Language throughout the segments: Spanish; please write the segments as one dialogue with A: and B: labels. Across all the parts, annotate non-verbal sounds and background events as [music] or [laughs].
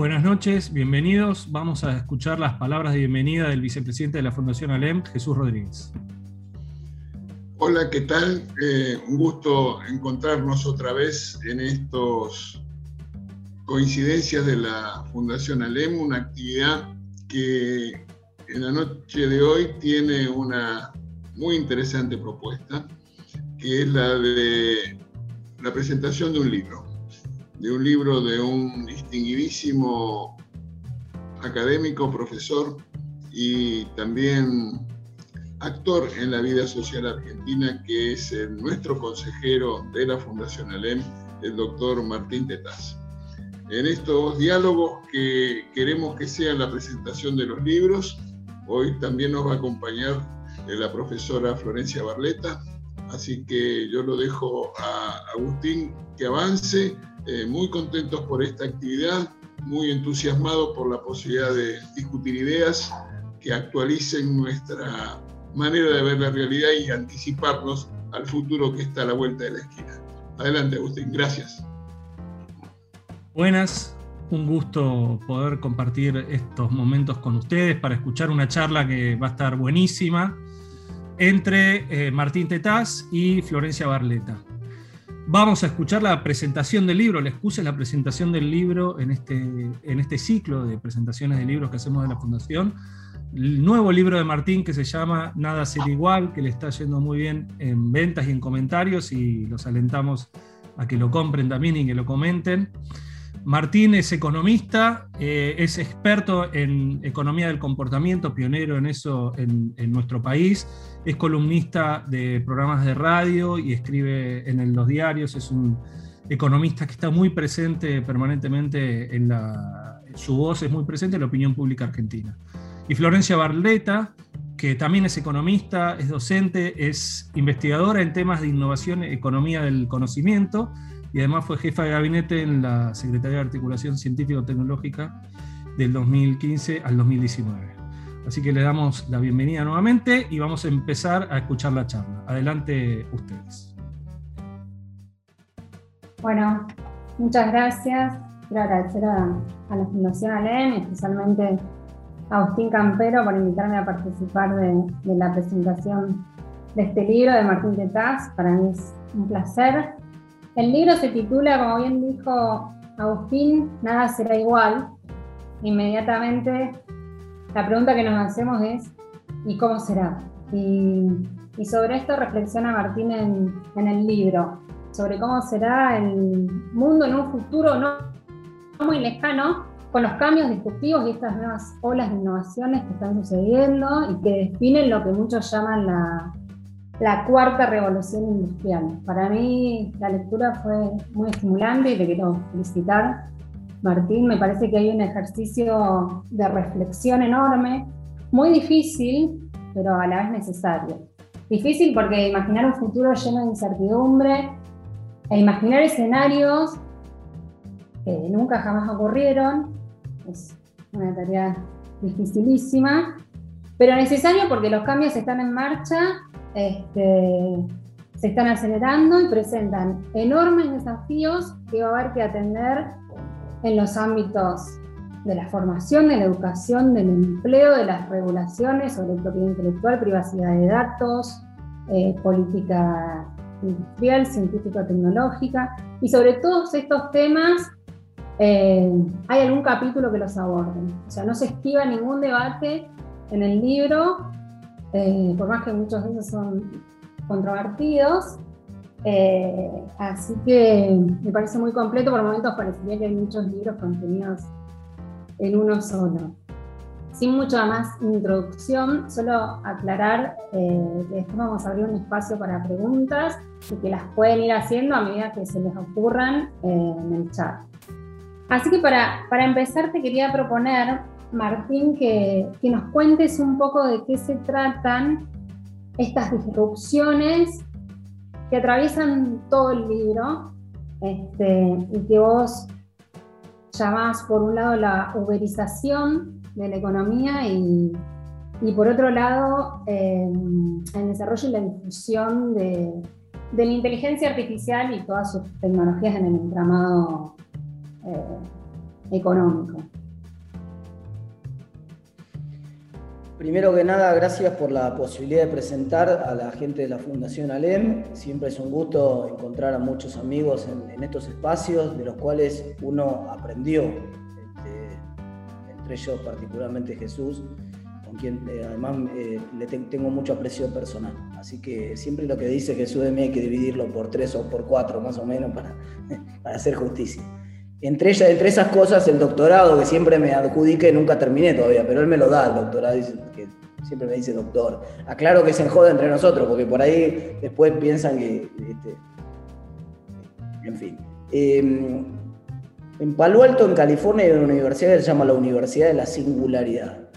A: Buenas noches, bienvenidos. Vamos a escuchar las palabras de bienvenida del vicepresidente de la Fundación ALEM, Jesús Rodríguez.
B: Hola, ¿qué tal? Eh, un gusto encontrarnos otra vez en estos coincidencias de la Fundación ALEM, una actividad que en la noche de hoy tiene una muy interesante propuesta, que es la de la presentación de un libro, de un libro de un distinguidísimo académico, profesor y también actor en la vida social argentina, que es nuestro consejero de la Fundación ALEM, el doctor Martín Tetaz. En estos diálogos que queremos que sean la presentación de los libros, hoy también nos va a acompañar eh, la profesora Florencia Barleta, así que yo lo dejo a Agustín que avance, eh, muy contentos por esta actividad, muy entusiasmados por la posibilidad de discutir ideas que actualicen nuestra manera de ver la realidad y anticiparnos al futuro que está a la vuelta de la esquina. Adelante, Agustín, gracias.
A: Buenas, un gusto poder compartir estos momentos con ustedes para escuchar una charla que va a estar buenísima entre eh, Martín Tetaz y Florencia Barleta. Vamos a escuchar la presentación del libro, les puse la presentación del libro en este, en este ciclo de presentaciones de libros que hacemos de la Fundación el nuevo libro de Martín que se llama Nada ser igual, que le está yendo muy bien en ventas y en comentarios y los alentamos a que lo compren también y que lo comenten. Martín es economista, eh, es experto en economía del comportamiento, pionero en eso en, nuestro país, es columnista de programas de radio y escribe en los diarios, es un economista que está muy presente permanentemente en la, su voz es muy presente en la opinión pública argentina. Y Florencia Barleta, que también es economista, es docente, es investigadora en temas de innovación, economía del conocimiento y además fue jefa de gabinete en la Secretaría de Articulación Científico-Tecnológica del 2015 al 2019. Así que le damos la bienvenida nuevamente y vamos a empezar a escuchar la charla. Adelante ustedes.
C: Bueno, muchas gracias. Quiero agradecer a, a la Fundación ALEM, especialmente Agustín Campero por invitarme a participar de, la presentación de este libro de Martín Tetaz. Para mí es un placer. El libro se titula, como bien dijo Agustín, Nada será igual. Inmediatamente la pregunta que nos hacemos es, ¿y cómo será? Y, sobre esto reflexiona Martín en, el libro, sobre cómo será el mundo en un futuro no muy lejano, con los cambios disruptivos y estas nuevas olas de innovaciones que están sucediendo y que definen lo que muchos llaman la, la cuarta revolución industrial. Para mí la lectura fue muy estimulante y te quiero felicitar, Martín. Me parece que hay un ejercicio de reflexión enorme, muy difícil, pero a la vez necesario. Difícil porque imaginar un futuro lleno de incertidumbre e imaginar escenarios que nunca jamás ocurrieron es una tarea dificilísima, pero necesario porque los cambios están en marcha, este, se están acelerando y presentan enormes desafíos que va a haber que atender en los ámbitos de la formación, de la educación, del empleo, de las regulaciones sobre propiedad intelectual, privacidad de datos, eh, política industrial, científico-tecnológica, y sobre todos estos temas eh, hay algún capítulo que los aborden. O sea, no se esquiva ningún debate en el libro, eh, por más que muchos de ellos son controvertidos. Eh, así que me parece muy completo, por momentos parecería que hay muchos libros contenidos en uno solo. Sin mucha más introducción, solo aclarar que después vamos a abrir un espacio para preguntas y que las pueden ir haciendo a medida que se les ocurran en el chat. Así que para, para empezar te quería proponer, Martín, que, nos cuentes un poco de qué se tratan estas disrupciones que atraviesan todo el libro este, y que vos llamás por un lado la uberización de la economía y, y por otro lado eh, el desarrollo y la difusión de, de la inteligencia artificial y todas sus tecnologías en el entramado eh, económico.
D: Primero que nada, gracias por la posibilidad de presentar a la gente de la Fundación ALEM. Siempre es un gusto encontrar a muchos amigos en, estos espacios de los cuales uno aprendió, este, entre ellos particularmente Jesús, con quien eh, además eh, le tengo mucho aprecio personal. Así que siempre lo que dice Jesús de mí hay que dividirlo por tres o por cuatro más o menos para, [laughs] para hacer justicia. Entre, entre esas cosas, el doctorado que siempre me adjudique, nunca terminé todavía, pero él me lo da, el doctorado, que siempre me dice doctor. Aclaro que se enjoda entre nosotros, porque por ahí después piensan que. Este, en fin. Em, en Palo Alto, en California, hay una universidad que se llama la Universidad de la Singularidad.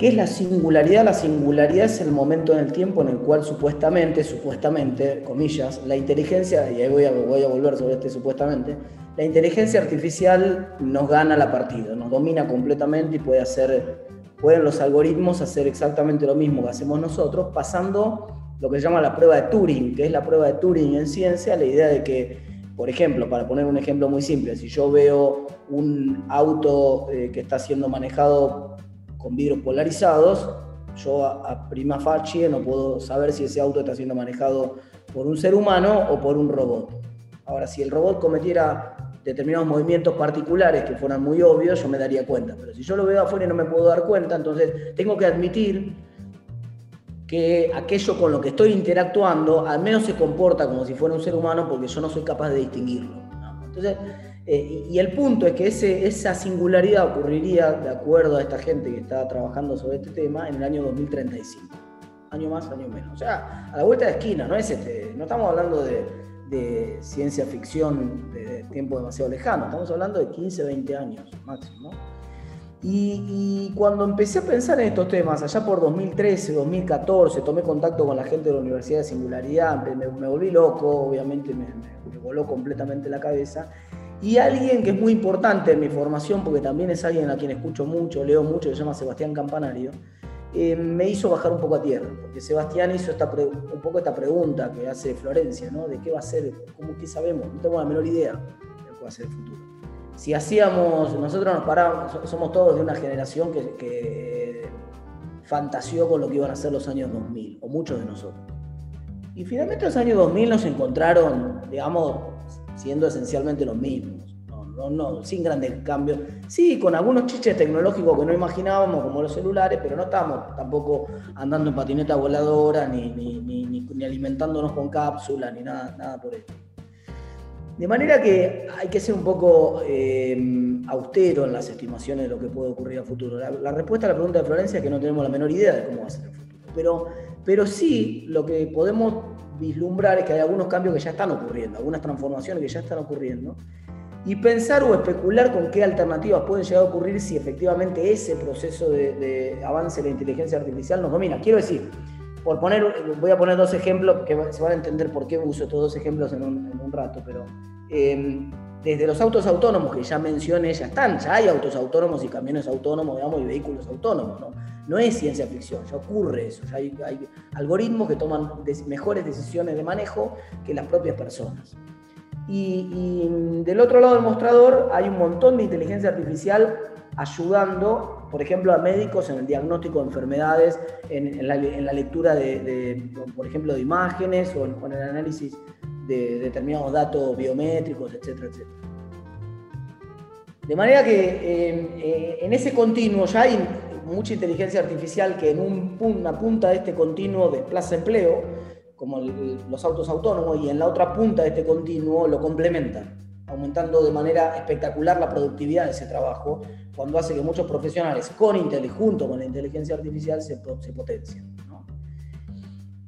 D: ¿Qué es la singularidad? La singularidad es el momento en el tiempo en el cual supuestamente, supuestamente, comillas, la inteligencia, y ahí voy a, voy a volver sobre este supuestamente, la inteligencia artificial nos gana la partida, nos domina completamente y puede hacer, pueden los algoritmos hacer exactamente lo mismo que hacemos nosotros, pasando lo que se llama la prueba de Turing, que es la prueba de Turing en ciencia, la idea de que, por ejemplo, para poner un ejemplo muy simple, si yo veo un auto eh, que está siendo manejado con vidrios polarizados, yo a, prima facie no puedo saber si ese auto está siendo manejado por un ser humano o por un robot. Ahora, si el robot cometiera determinados movimientos particulares que fueran muy obvios, yo me daría cuenta. Pero si yo lo veo afuera y no me puedo dar cuenta, entonces tengo que admitir que aquello con lo que estoy interactuando al menos se comporta como si fuera un ser humano porque yo no soy capaz de distinguirlo. Entonces, eh, y el punto es que esa singularidad ocurriría, de acuerdo a esta gente que está trabajando sobre este tema, en el año 2035. Año más, año menos. O sea, a la vuelta de esquina, no, es este, no estamos hablando de, ciencia ficción de tiempo demasiado lejano, estamos hablando de 15, 20 años máximo. Y, cuando empecé a pensar en estos temas, allá por 2013, 2014, tomé contacto con la gente de la Universidad de Singularidad, me, volví loco, obviamente me, me voló completamente la cabeza. Y alguien que es muy importante en mi formación, porque también es alguien a quien escucho mucho, leo mucho, se llama Sebastián Campanario, eh, me hizo bajar un poco a tierra, porque Sebastián hizo esta un poco esta pregunta que hace Florencia, ¿no? De qué va a ser, cómo qué sabemos, no tengo la menor idea de qué va a ser el futuro. Si hacíamos, nosotros nos paramos, somos todos de una generación que, que fantaseó con lo que iban a ser los años 2000, o muchos de nosotros. Y finalmente los años 2000 nos encontraron, digamos, siendo esencialmente los mismos. No, no, sin grandes cambios. Sí, con algunos chiches tecnológicos que no imaginábamos, como los celulares, pero no estamos tampoco andando en patineta voladora, ni, ni, alimentándonos con cápsulas, ni nada, nada por eso. De manera que hay que ser un poco eh, austero en las estimaciones de lo que puede ocurrir a futuro. La, la, respuesta a la pregunta de Florencia es que no tenemos la menor idea de cómo va a ser el futuro. Pero, pero sí, lo que podemos vislumbrar es que hay algunos cambios que ya están ocurriendo, algunas transformaciones que ya están ocurriendo, y pensar o especular con qué alternativas pueden llegar a ocurrir si efectivamente ese proceso de, avance de la inteligencia artificial nos domina. Quiero decir, por poner, voy a poner dos ejemplos que se van a entender por qué uso estos dos ejemplos en un, rato, pero em, desde los autos autónomos que ya mencioné, ya están, ya hay autos autónomos y camiones autónomos, digamos, y vehículos autónomos, ¿no? No es ciencia ficción, ya ocurre eso, ya hay, algoritmos que toman mejores decisiones de manejo que las propias personas. Y, del otro lado del mostrador hay un montón de inteligencia artificial ayudando, por ejemplo, a médicos en el diagnóstico de enfermedades, en, la, lectura de, por ejemplo, de imágenes o en el análisis de determinados datos biométricos, etcétera, etcétera. De manera que eh, eh, en ese continuo ya hay mucha inteligencia artificial que en una punta de este continuo desplaza empleo, como los autos autónomos, y en la otra punta de este continuo lo complementan, aumentando de manera espectacular la productividad de ese trabajo, cuando hace que muchos profesionales con junto con la inteligencia artificial se, se potencien.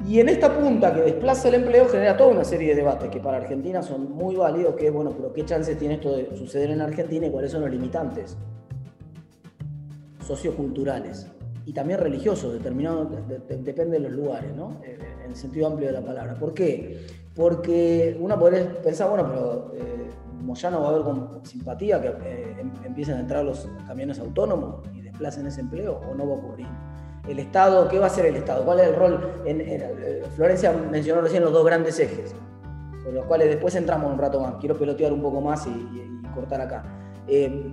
D: Y en esta punta que desplaza el empleo genera toda una serie de debates que para Argentina son muy válidos, que bueno, pero ¿qué chances tiene esto de suceder en Argentina y cuáles son los limitantes socioculturales? Y también religiosos, determinados, depende de los lugares, ¿no? Eh, en el sentido amplio de la palabra. ¿Por qué? Porque uno podría pensar, bueno, pero eh, Moyano va a ver con simpatía que eh, em, empiecen a entrar los camiones autónomos y desplacen ese empleo, o no va a ocurrir el Estado, ¿qué va a hacer el Estado? ¿Cuál es el rol? En, eh, Florencia mencionó recién los dos grandes ejes, con los cuales después entramos un rato más. Quiero pelotear un poco más y, cortar acá. Eh,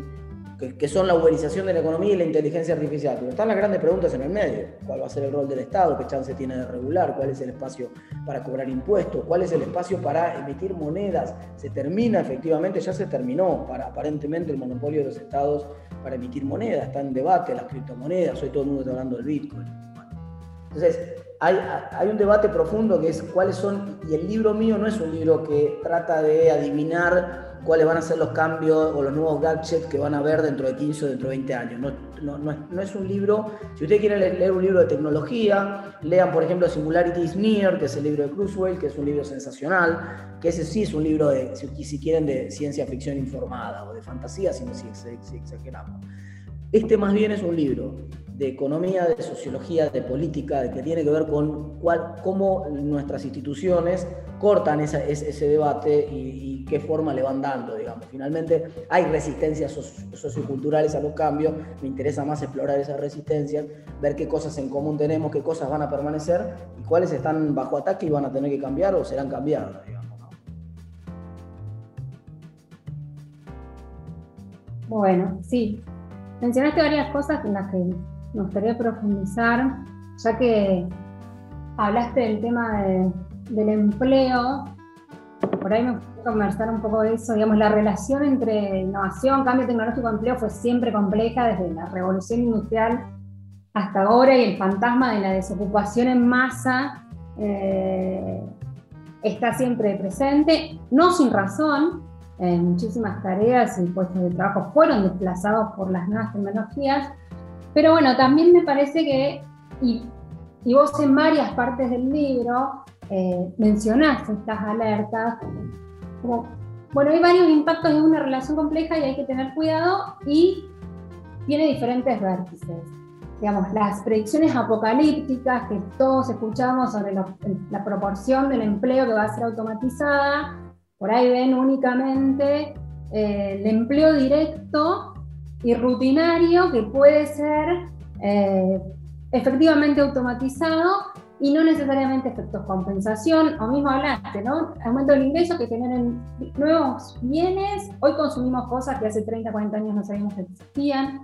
D: que, son la uberización de la economía y la inteligencia artificial. Pero están las grandes preguntas en el medio. ¿Cuál va a ser el rol del Estado? ¿Qué chance tiene de regular? ¿Cuál es el espacio para cobrar impuestos? ¿Cuál es el espacio para emitir monedas? ¿Se termina efectivamente? Ya se terminó para aparentemente el monopolio de los Estados para emitir monedas. Está en debate las criptomonedas. Hoy todo el mundo está hablando del Bitcoin. Entonces, hay, hay, un debate profundo que es cuáles son, y el libro mío no es un libro que trata de adivinar cuáles van a ser los cambios o los nuevos gadgets que van a haber dentro de 15 o dentro de 20 años. No, no, no, es, un libro, si ustedes quieren leer un libro de tecnología, lean por ejemplo Singularity is Near, que es el libro de Cruisewell, que es un libro sensacional, que ese sí es un libro de, si, quieren, de ciencia ficción informada o de fantasía, si, si exageramos. Este más bien es un libro de economía, de sociología, de política, de que tiene que ver con cuál, cómo nuestras instituciones cortan ese, debate y, qué forma le van dando, digamos. Finalmente hay resistencias socioculturales a los cambios, me interesa más explorar esas resistencias, ver qué cosas en común tenemos, qué cosas van a permanecer y cuáles están bajo ataque y van a tener que cambiar o serán cambiadas, digamos.
C: Bueno, sí. Mencionaste varias cosas en las que me gustaría profundizar, ya que hablaste del tema del empleo, por ahí me gustaría conversar un poco de eso, digamos, la relación entre innovación, cambio tecnológico empleo fue siempre compleja desde la revolución industrial hasta ahora y el fantasma de la desocupación en masa eh, está siempre presente, no sin razón, muchísimas tareas y puestos de trabajo fueron desplazados por las nuevas tecnologías, pero bueno, también me parece que, y, vos en varias partes del libro eh, mencionás estas alertas, como, bueno, hay varios impactos en una relación compleja y hay que tener cuidado y tiene diferentes vértices. Digamos, las predicciones apocalípticas que todos escuchamos sobre la proporción del empleo que va a ser automatizada, por ahí ven únicamente eh, el empleo directo y rutinario que puede ser eh, efectivamente automatizado y no necesariamente efectos compensación, o mismo hablaste, ¿no? Aumento del ingreso que generen nuevos bienes. Hoy consumimos cosas que hace 30, 40 años no sabíamos que existían.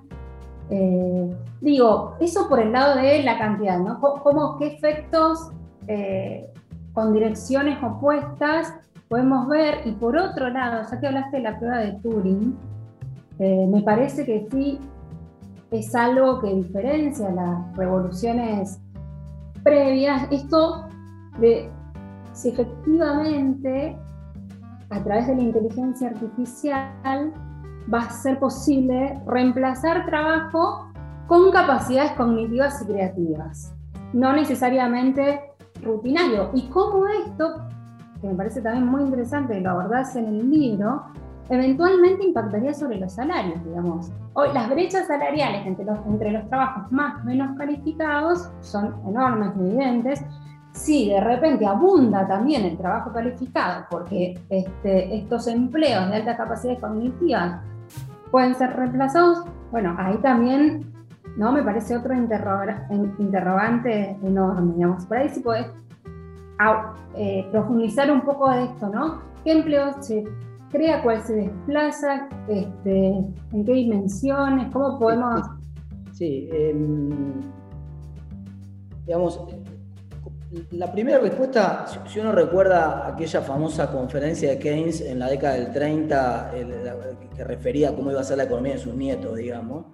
C: Eh, digo, eso por el lado de la cantidad, ¿no? ¿Cómo, qué efectos eh, con direcciones opuestas podemos ver? Y por otro lado, ya que hablaste de la prueba de Turing, eh, me parece que sí es algo que diferencia las revoluciones previas, esto de si efectivamente a través de la inteligencia artificial va a ser posible reemplazar trabajo con capacidades cognitivas y creativas, no necesariamente rutinario. Y cómo esto, que me parece también muy interesante, lo abordás en el libro, eventualmente impactaría sobre los salarios, digamos. Hoy las brechas salariales entre los, entre los trabajos más menos calificados son enormes, evidentes. Si de repente abunda también el trabajo calificado, porque este, estos empleos de alta capacidad cognitiva pueden ser reemplazados, bueno, ahí también ¿no? me parece otro interrogante enorme, digamos. Por ahí sí podés eh, profundizar un poco de esto, ¿no? ¿Qué empleos se crea, cuál se desplaza, este, en qué dimensiones, cómo podemos...
D: Sí, em, digamos, la primera respuesta, si uno recuerda aquella famosa conferencia de Keynes en la década del 30, que refería a cómo iba a ser la economía de sus nietos, digamos,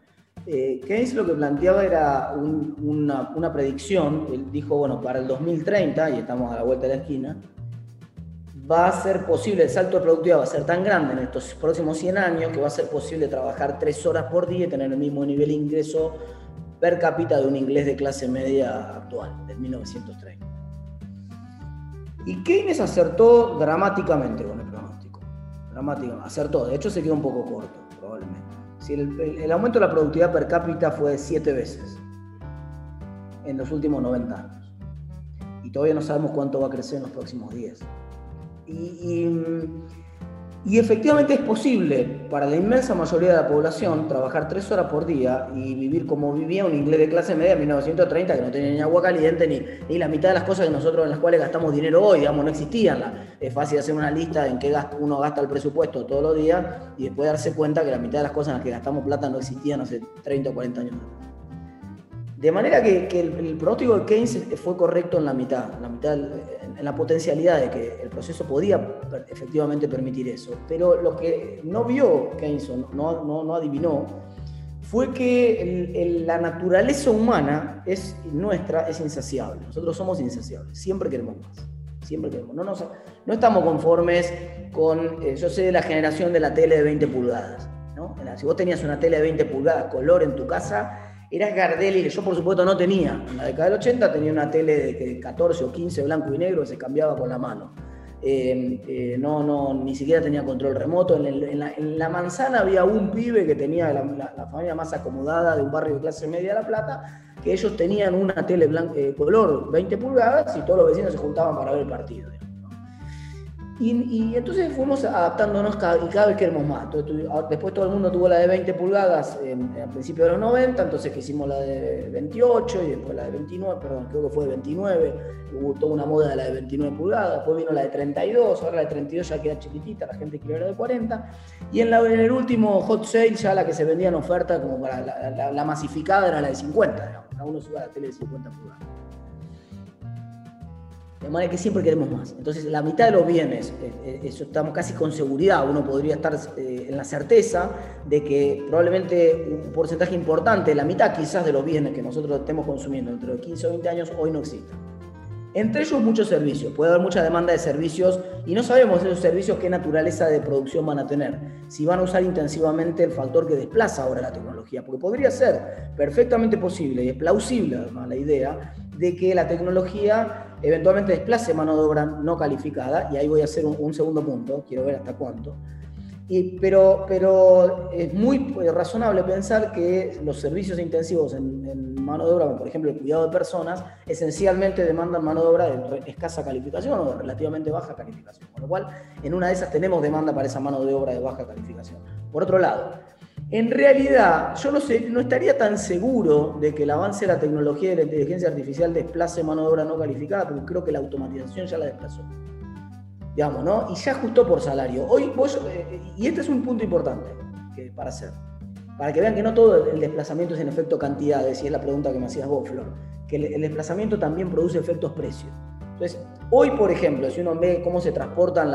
D: eh, Keynes lo que planteaba era una, una, predicción, él dijo, bueno, para el 2030, y estamos a la vuelta de la esquina, va a ser posible, el salto de productividad va a ser tan grande en estos próximos 100 años que va a ser posible trabajar 3 horas por día y tener el mismo nivel de ingreso per cápita de un inglés de clase media actual, del 1930. Y Keynes acertó dramáticamente con el pronóstico. Dramáticamente, acertó. De hecho, se quedó un poco corto, probablemente. Si el, aumento de la productividad per cápita fue 7 veces en los últimos 90 años. Y todavía no sabemos cuánto va a crecer en los próximos 10. Y, efectivamente es posible para la inmensa mayoría de la población trabajar tres horas por día y vivir como vivía un inglés de clase media en 1930 que no tenía ni agua caliente ni, ni la mitad de las cosas que nosotros en las cuales gastamos dinero hoy, digamos, no existían. es fácil hacer una lista en qué uno gasta el presupuesto todos los días y después darse cuenta que la mitad de las cosas en las que gastamos plata no existían hace 30 o 40 años. De manera que, el, pronóstico de Keynes fue correcto en la mitad, en la, mitad, en la potencialidad de que el proceso podía efectivamente permitir eso. Pero lo que no vio Keynes, no, no, no adivinó, fue que la naturaleza humana es nuestra es insaciable. Nosotros somos insaciables, siempre queremos más. Siempre queremos. No, no estamos conformes con. Eh, yo sé de la generación de la tele de 20 pulgadas. ¿no? Si vos tenías una tele de 20 pulgadas color en tu casa, eras Gardelli, que yo por supuesto no tenía. En la década del 80 tenía una tele de 14 o 15 blanco y negro que se cambiaba con la mano. Eh, eh, no, no, ni siquiera tenía control remoto. En, la, manzana había un pibe que tenía la, familia más acomodada de un barrio de clase media de La Plata, que ellos tenían una tele eh, color 20 pulgadas y todos los vecinos se juntaban para ver el partido. Y, entonces fuimos adaptándonos cada, y cada vez queremos más. Ah, después todo el mundo tuvo la de 20 pulgadas en, al principio de los 90, entonces hicimos la de 28 y después la de 29, perdón, creo que fue de 29, hubo toda una moda de la de 29 pulgadas, después vino la de 32, ahora la de 32 ya queda chiquitita, la gente quiere la de 40, y en, la, en el último hot sale ya la que se vendía en oferta como para la, masificada era la de 50, digamos, uno sube a la tele de 50 pulgadas. De manera que siempre queremos más. Entonces, la mitad de los bienes, eh, eh, eso estamos casi con seguridad, uno podría estar eh, en la certeza de que probablemente un porcentaje importante, la mitad quizás de los bienes que nosotros estemos consumiendo dentro de 15 o 20 años, hoy no existen. Entre ellos muchos servicios, puede haber mucha demanda de servicios y no sabemos esos servicios qué naturaleza de producción van a tener, si van a usar intensivamente el factor que desplaza ahora la tecnología, porque podría ser perfectamente posible y es plausible además la idea de que la tecnología eventualmente desplace mano de obra no calificada, y ahí voy a hacer un, segundo punto, quiero ver hasta cuánto. Y, pero, pero es muy razonable pensar que los servicios intensivos en, mano de obra, por ejemplo el cuidado de personas, esencialmente demandan mano de obra de escasa calificación o de relativamente baja calificación. Con lo cual, en una de esas tenemos demanda para esa mano de obra de baja calificación. Por otro lado, en realidad, yo no, sé, no estaría tan seguro de que el avance de la tecnología de la inteligencia artificial desplace mano de obra no calificada, porque creo que la automatización ya la desplazó. Digamos, ¿no? Y ya ajustó por salario. Hoy eh, y este es un punto importante para hacer, para que vean que no todo el desplazamiento es en efecto cantidades, y es la pregunta que me hacías vos, Flor, que el, desplazamiento también produce efectos precios. Entonces, hoy, por ejemplo, si uno ve cómo se transportan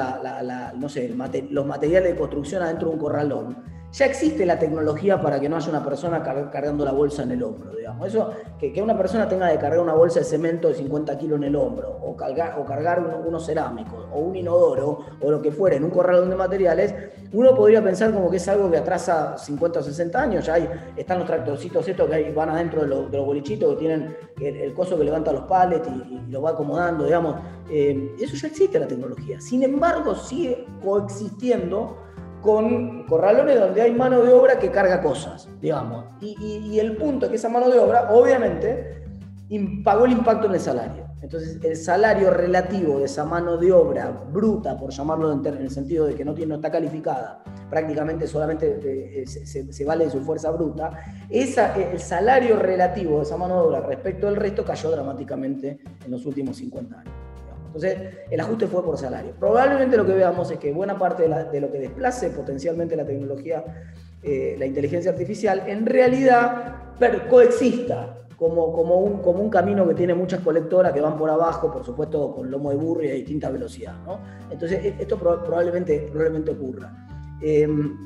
D: no sé, los materiales de construcción adentro de un corralón, ya existe la tecnología para que no haya una persona cargando la bolsa en el hombro, digamos. Eso, que, que, una persona tenga que cargar una bolsa de cemento de 50 kilos en el hombro, o cargar unos cerámicos, o un inodoro, o lo que fuera, en un corralón de materiales, uno podría pensar como que es algo que atrasa 50 o 60 años. Ya hay, están los tractorcitos estos que van adentro de, los bolichitos, que tienen el, coso que levanta los palets y, lo va acomodando, digamos. Eh, eso ya existe la tecnología. Sin embargo, sigue coexistiendo con corralones donde hay mano de obra que carga cosas, digamos. Y, el punto es que esa mano de obra, obviamente, pagó el impacto en el salario. Entonces, el salario relativo de esa mano de obra bruta, por llamarlo en, el sentido de que no, está calificada, prácticamente solamente eh, se, vale de su fuerza bruta, esa, el salario relativo de esa mano de obra respecto al resto cayó dramáticamente en los últimos 50 años. Entonces, el ajuste fue por salario. Probablemente lo que veamos es que buena parte de, lo que desplace potencialmente la tecnología, eh, la inteligencia artificial, en realidad coexista como, como, un, como un camino que tiene muchas colectoras que van por abajo, por supuesto con lomo de burro y a distinta velocidad. Entonces, e, esto probablemente, probablemente ocurra. Em,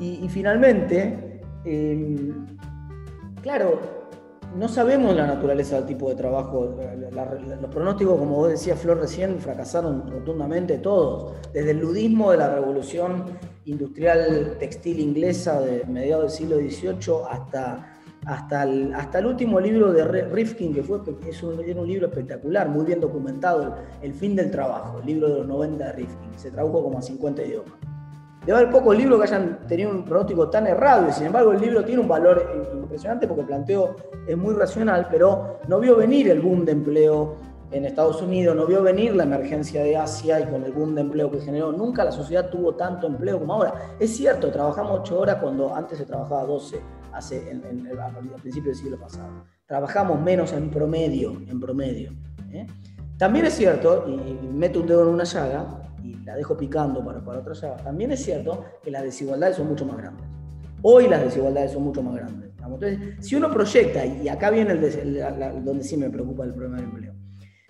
D: y, finalmente, em, claro, no sabemos la naturaleza del tipo de trabajo. los pronósticos, como vos decías, Flor, recién fracasaron rotundamente todos. Desde el ludismo de la revolución industrial textil inglesa de mediados del siglo XVIII hasta, hasta, el, hasta el último libro de Rifkin, que fue, es un, un libro espectacular, muy bien documentado, El fin del trabajo, el libro de los 90 de Rifkin. Se tradujo como a 50 idiomas. Debe haber pocos libros que hayan tenido un pronóstico tan errado y sin embargo el libro tiene un valor impresionante porque el planteo es muy racional, pero no vio venir el boom de empleo en Estados Unidos, no vio venir la emergencia de Asia y con el boom de empleo que generó. Nunca la sociedad tuvo tanto empleo como ahora. Es cierto, trabajamos 8 horas cuando antes se trabajaba 12, hace, en, a principios del siglo pasado. Trabajamos menos en promedio, en promedio. ¿eh? También es cierto, y meto un dedo en una llaga, y la dejo picando para, para otra llaga, también es cierto que las desigualdades son mucho más grandes. Hoy las desigualdades son mucho más grandes. Entonces, si uno proyecta, y acá viene el, donde sí me preocupa el problema del empleo,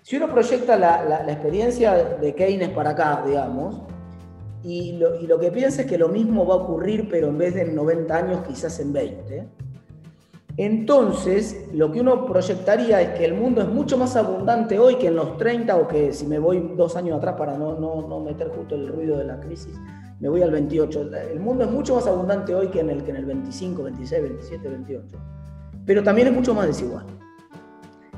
D: si uno proyecta la, experiencia de Keynes para acá, digamos, y lo, que piensa es que lo mismo va a ocurrir, pero en vez de en 90 años, quizás en 20, entonces lo que uno proyectaría es que el mundo es mucho más abundante hoy que en los 30, o que si me voy dos años atrás para no, no, no meter justo el ruido de la crisis, me voy al 28. El mundo es mucho más abundante hoy que en el, que en el 25, 26, 27, 28. Pero también es mucho más desigual.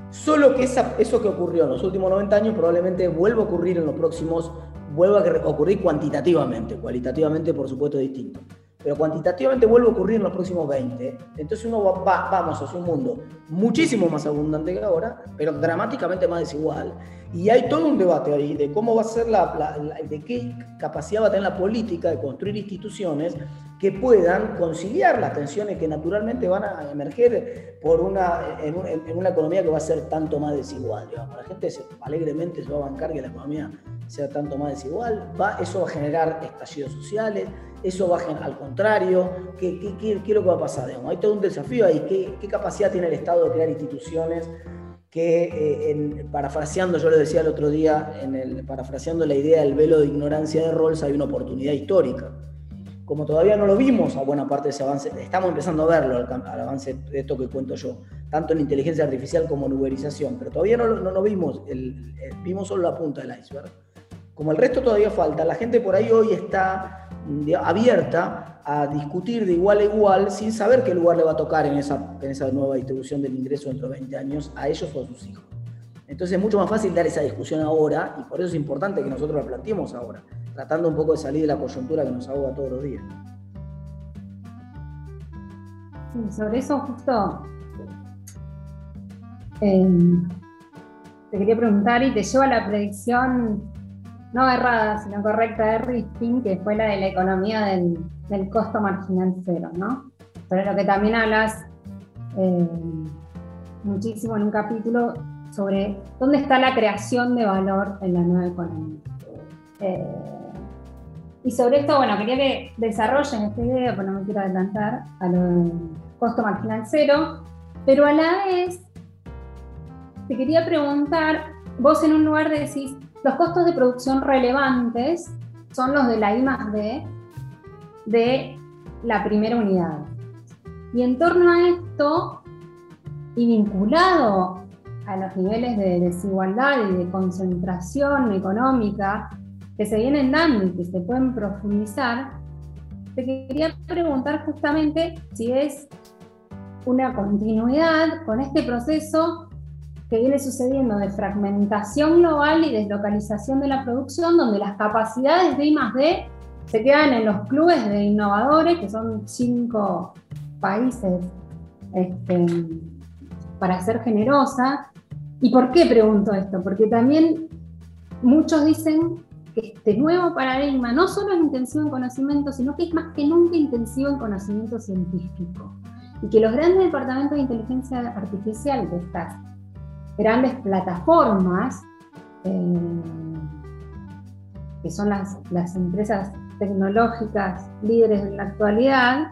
D: Solo que eso que ocurrió en los últimos 90 años probablemente vuelva a ocurrir en los próximos, vuelva a ocurrir cuantitativamente, cualitativamente por supuesto distinto. Pero cuantitativamente vuelve a ocurrir en los próximos 20, entonces uno va, vamos hacia un mundo muchísimo más abundante que ahora, pero dramáticamente más desigual. Y hay todo un debate ahí de cómo va a ser la, de qué capacidad va a tener la política de construir instituciones que puedan conciliar las tensiones que naturalmente van a emerger por una, en, una economía que va a ser tanto más desigual. La gente alegremente se va a bancar que la economía sea tanto más desigual, eso va a generar estallidos sociales, eso va al contrario, ¿qué, qué, es lo que va a pasar? Hay todo un desafío ahí, ¿Qué, capacidad tiene el Estado de crear instituciones que, eh, parafraseando, yo lo decía el otro día, en el, parafraseando la idea del velo de ignorancia de Rawls, hay una oportunidad histórica. Como todavía no lo vimos a buena parte de ese avance, estamos empezando a verlo al, avance de esto que cuento yo, tanto en inteligencia artificial como en uberización, pero todavía no, no, vimos, el, vimos solo la punta del iceberg. Como el resto todavía falta, la gente por ahí hoy está abierta a discutir de igual a igual sin saber qué lugar le va a tocar en esa, en esa nueva distribución del ingreso dentro de 20 años a ellos o a sus hijos. Entonces es mucho más fácil dar esa discusión ahora y por eso es importante que nosotros la planteemos ahora, tratando un poco de salir de la coyuntura que nos ahoga todos los días.
C: sobre eso justo eh, te quería preguntar y te llevo a la predicción no errada, sino correcta de Rifkin, que fue la de la economía del, costo marginal cero, ¿no? Pero lo que también hablas eh, muchísimo en un capítulo sobre dónde está la creación de valor en la nueva economía. Eh, y sobre esto, bueno, quería que desarrollen esta idea, porque no me quiero adelantar a lo del costo marginal cero, pero a la vez te quería preguntar, vos en un lugar decís, los costos de producción relevantes son los de la I más D de la primera unidad. Y en torno a esto, y vinculado a los niveles de desigualdad y de concentración económica que se vienen dando y que se pueden profundizar, te quería preguntar justamente si es una continuidad con este proceso que viene sucediendo de fragmentación global y deslocalización de la producción, donde las capacidades de I D se quedan en los clubes de innovadores, que son cinco países, este, para ser generosa. ¿Y por qué pregunto esto? Porque también muchos dicen este nuevo paradigma no solo es intensivo en conocimiento, sino que es más que nunca intensivo en conocimiento científico. Y que los grandes departamentos de inteligencia artificial de estas grandes plataformas, eh, que son las, las empresas tecnológicas líderes en la actualidad,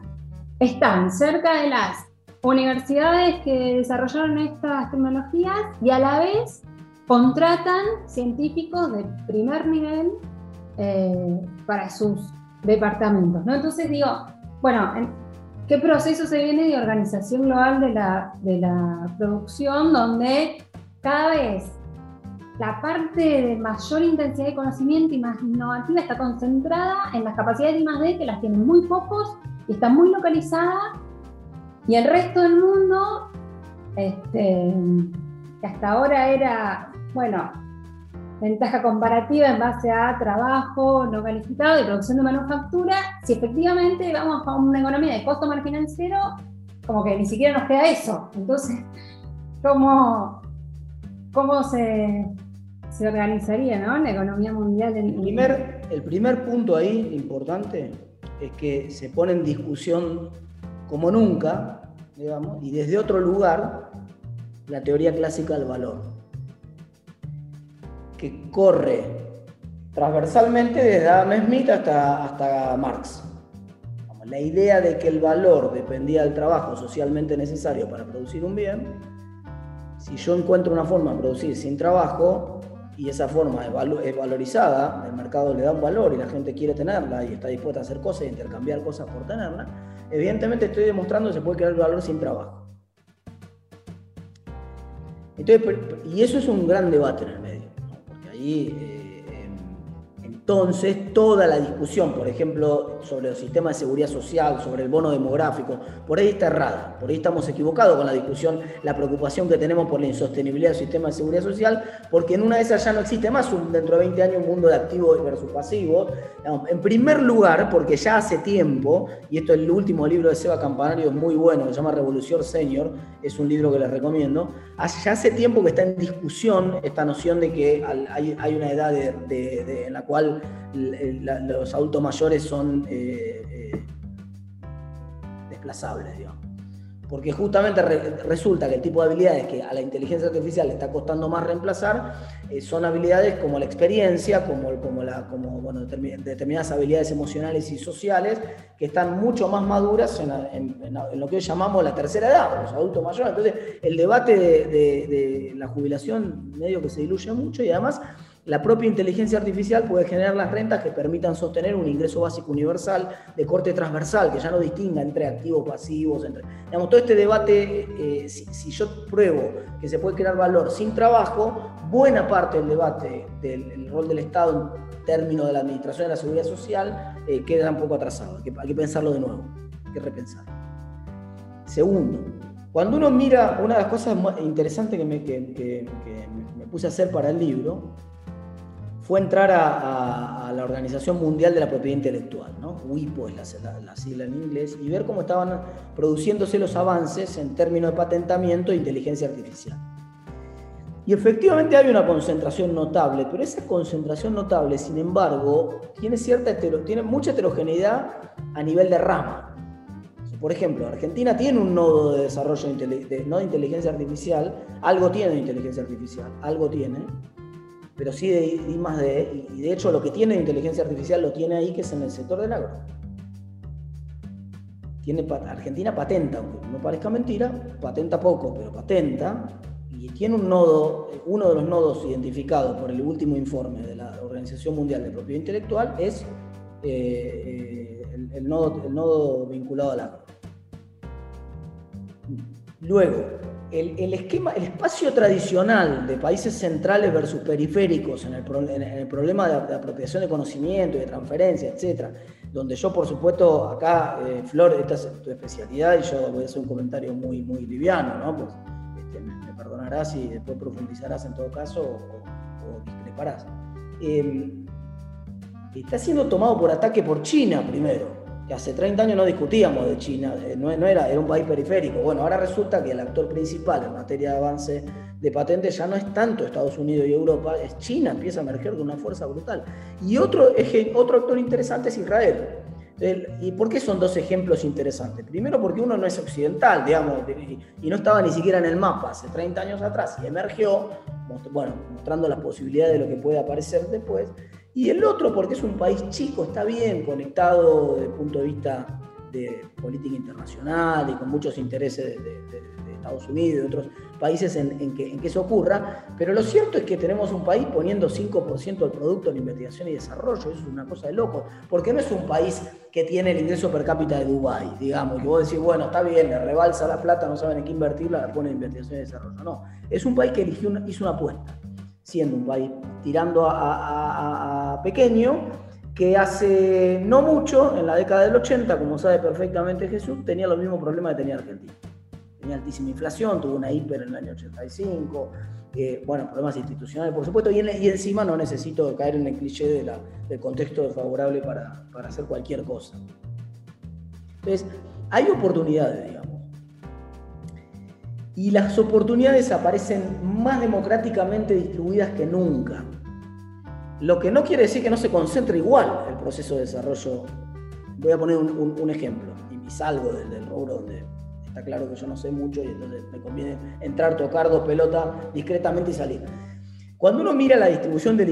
C: están cerca de las universidades que desarrollaron estas tecnologías y a la vez contratan científicos de primer nivel eh, para sus departamentos. ¿no? Entonces digo, bueno, ¿qué proceso se viene de organización global de la, de la producción donde cada vez la parte de mayor intensidad de conocimiento y más innovativa está concentrada en las capacidades de I+D que las tienen muy pocos y están muy localizadas y el resto del mundo este, que hasta ahora era, bueno, ventaja comparativa en base a trabajo no calificado y producción de manufactura, si efectivamente vamos a una economía de costo marginal cero, como que ni siquiera nos queda eso. Entonces, [laughs] como cómo se, se organizaría ¿no? la economía mundial.
D: En... El, primer, el primer punto ahí importante es que se pone en discusión como nunca, digamos, y desde otro lugar, la teoría clásica del valor, que corre transversalmente desde Adam Smith hasta, hasta Marx. La idea de que el valor dependía del trabajo socialmente necesario para producir un bien, si yo encuentro una forma de producir sin trabajo y esa forma es, valorizada, el mercado le da un valor y la gente quiere tenerla y está dispuesta a hacer cosas e intercambiar cosas por tenerla, evidentemente estoy demostrando que se puede crear valor sin trabajo. y eso es un gran debate en el medio, porque ahí eh, entonces, toda la discusión, por ejemplo, sobre el sistema de seguridad social, sobre el bono demográfico, por ahí está errada, por ahí estamos equivocados con la discusión, la preocupación que tenemos por la insostenibilidad del sistema de seguridad social, porque en una de esas ya no existe más dentro de 20 años un mundo de activos versus pasivos. En primer lugar, porque ya hace tiempo, y esto es el último libro de Seba Campanario, es muy bueno, se llama Revolución Senior, es un libro que les recomiendo, ya hace tiempo que está en discusión esta noción de que hay, una edad en la cual los adultos mayores son eh, eh, desplazables, digamos. Porque justamente resulta que el tipo de habilidades que a la inteligencia artificial le está costando más reemplazar eh, son habilidades como la experiencia, como, como, la, como bueno, determinadas habilidades emocionales y sociales que están mucho más maduras en, lo que hoy llamamos la tercera edad, los adultos mayores. Entonces, el debate de, de la jubilación medio que se diluye mucho y además la propia inteligencia artificial puede generar las rentas que permitan sostener un ingreso básico universal de corte transversal, que ya no distinga entre activos, pasivos, entre... Digamos, todo este debate, eh, si, yo pruebo que se puede crear valor sin trabajo, buena parte del debate del rol del Estado en términos de la administración de la seguridad social eh, queda un poco atrasado. Hay que, pensarlo de nuevo, hay que repensar. Segundo, cuando uno mira, una de las cosas interesantes que me, que me puse a hacer para el libro, fue entrar a, la Organización Mundial de la Propiedad Intelectual, ¿no? WIPO es la, sigla en inglés, y ver cómo estaban produciéndose los avances en términos de patentamiento e inteligencia artificial. Y efectivamente hay una concentración notable, pero esa concentración notable, sin embargo, tiene, cierta tiene mucha heterogeneidad a nivel de rama. Por ejemplo, Argentina tiene un nodo de desarrollo de, no de inteligencia artificial, algo tiene de inteligencia artificial, algo tiene, pero sí de I más D, y de hecho lo que tiene inteligencia artificial lo tiene ahí, que es en el sector del agro. Tiene, Argentina patenta, aunque no parezca mentira, patenta poco, pero patenta, y tiene un nodo, uno de los nodos identificados por el último informe de la Organización Mundial de Propiedad Intelectual es eh, eh, el, nodo, el nodo vinculado al agro. Luego, el, esquema, el espacio tradicional de países centrales versus periféricos en el, problema de, apropiación de conocimiento y de transferencia, etcétera, donde yo, por supuesto, acá, eh, Flor, esta es tu especialidad y yo voy a hacer un comentario muy, muy liviano, ¿no? Pues, este, me, perdonarás y después profundizarás en todo caso o, discreparás. Em, está siendo tomado por ataque por China primero hace 30 años no discutíamos de China, no, era, era un país periférico. Bueno, ahora resulta que el actor principal en materia de avance de patentes ya no es tanto Estados Unidos y Europa, es China, empieza a emerger con una fuerza brutal. Y otro, otro actor interesante es Israel. ¿Y por qué son dos ejemplos interesantes? Primero porque uno no es occidental, digamos, y no estaba ni siquiera en el mapa hace 30 años atrás y emergió, bueno, mostrando las posibilidades de lo que puede aparecer después. Y el otro porque es un país chico, está bien conectado desde el punto de vista de política internacional y con muchos intereses de, Estados Unidos y de otros países en, que, eso ocurra, pero lo cierto es que tenemos un país poniendo 5% del producto en investigación y desarrollo, eso es una cosa de loco, porque no es un país que tiene el ingreso per cápita de Dubái, digamos, que vos decís, bueno, está bien, le rebalsa la plata, no saben en qué invertirla, la pone en investigación y desarrollo, no, es un país que eligió hizo una apuesta siendo un país tirando a, pequeño, que hace no mucho, en la década del 80, como sabe perfectamente Jesús, tenía los mismos problemas que tenía Argentina. Tenía altísima inflación, tuvo una hiper en el año 85, eh, bueno, problemas institucionales, por supuesto, y, encima no necesito caer en el cliché del contexto favorable para, para hacer cualquier cosa. Entonces, hay oportunidades, digamos. Y las oportunidades aparecen más democráticamente distribuidas que nunca. Lo que no quiere decir que no se concentre igual el proceso de desarrollo. Voy a poner un, ejemplo, y, salgo del, del rubro donde está claro que yo no sé mucho y entonces me conviene entrar, tocar dos pelotas discretamente y salir. Cuando uno mira la distribución del,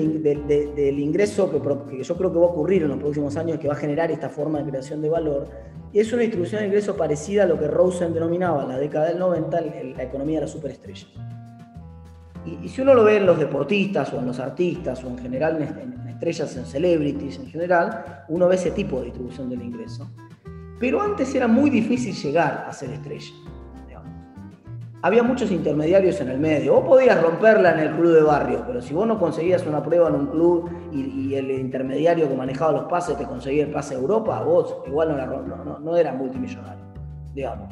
D: ingreso que, yo creo que va a ocurrir en los próximos años, que va a generar esta forma de creación de valor, es una distribución de ingreso parecida a lo que Rosen denominaba en la década del 90 la economía de las superestrellas. Y, si uno lo ve en los deportistas o en los artistas o en general en, estrellas, en celebrities en general, uno ve ese tipo de distribución del ingreso. Pero antes era muy difícil llegar a ser estrella había muchos intermediarios en el medio. Vos podías romperla en el club de barrio, pero si vos no conseguías una prueba en un club y, el intermediario que manejaba los pases te conseguía el pase a Europa, vos igual no, no, eras multimillonario. Digamos,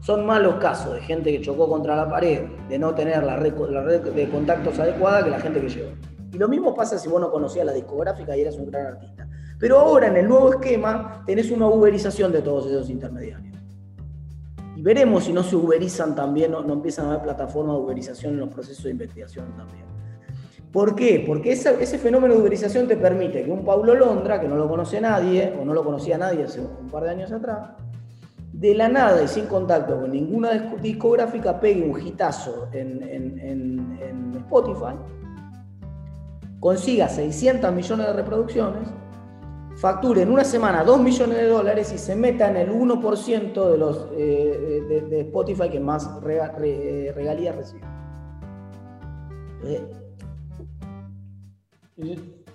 D: son malos casos de gente que chocó contra la pared, de no tener la red, la red de contactos adecuada que la gente que llegó. Y lo mismo pasa si vos no conocías la discográfica y eras un gran artista. Pero ahora en el nuevo esquema tenés una uberización de todos esos intermediarios. Y veremos si no se uberizan también, no, empiezan a haber plataformas de uberización en los procesos de investigación también. ¿Por qué? Porque ese fenómeno de uberización te permite que un Paulo Londra, que no lo conoce nadie, o no lo conocía nadie hace un par de años atrás, de la nada y sin contacto con ninguna discográfica pegue un hitazo en, en Spotify, consiga 600 millones de reproducciones facture en una semana 2 millones de dólares y se meta en el 1% de los eh, de, Spotify que más regalías recibe.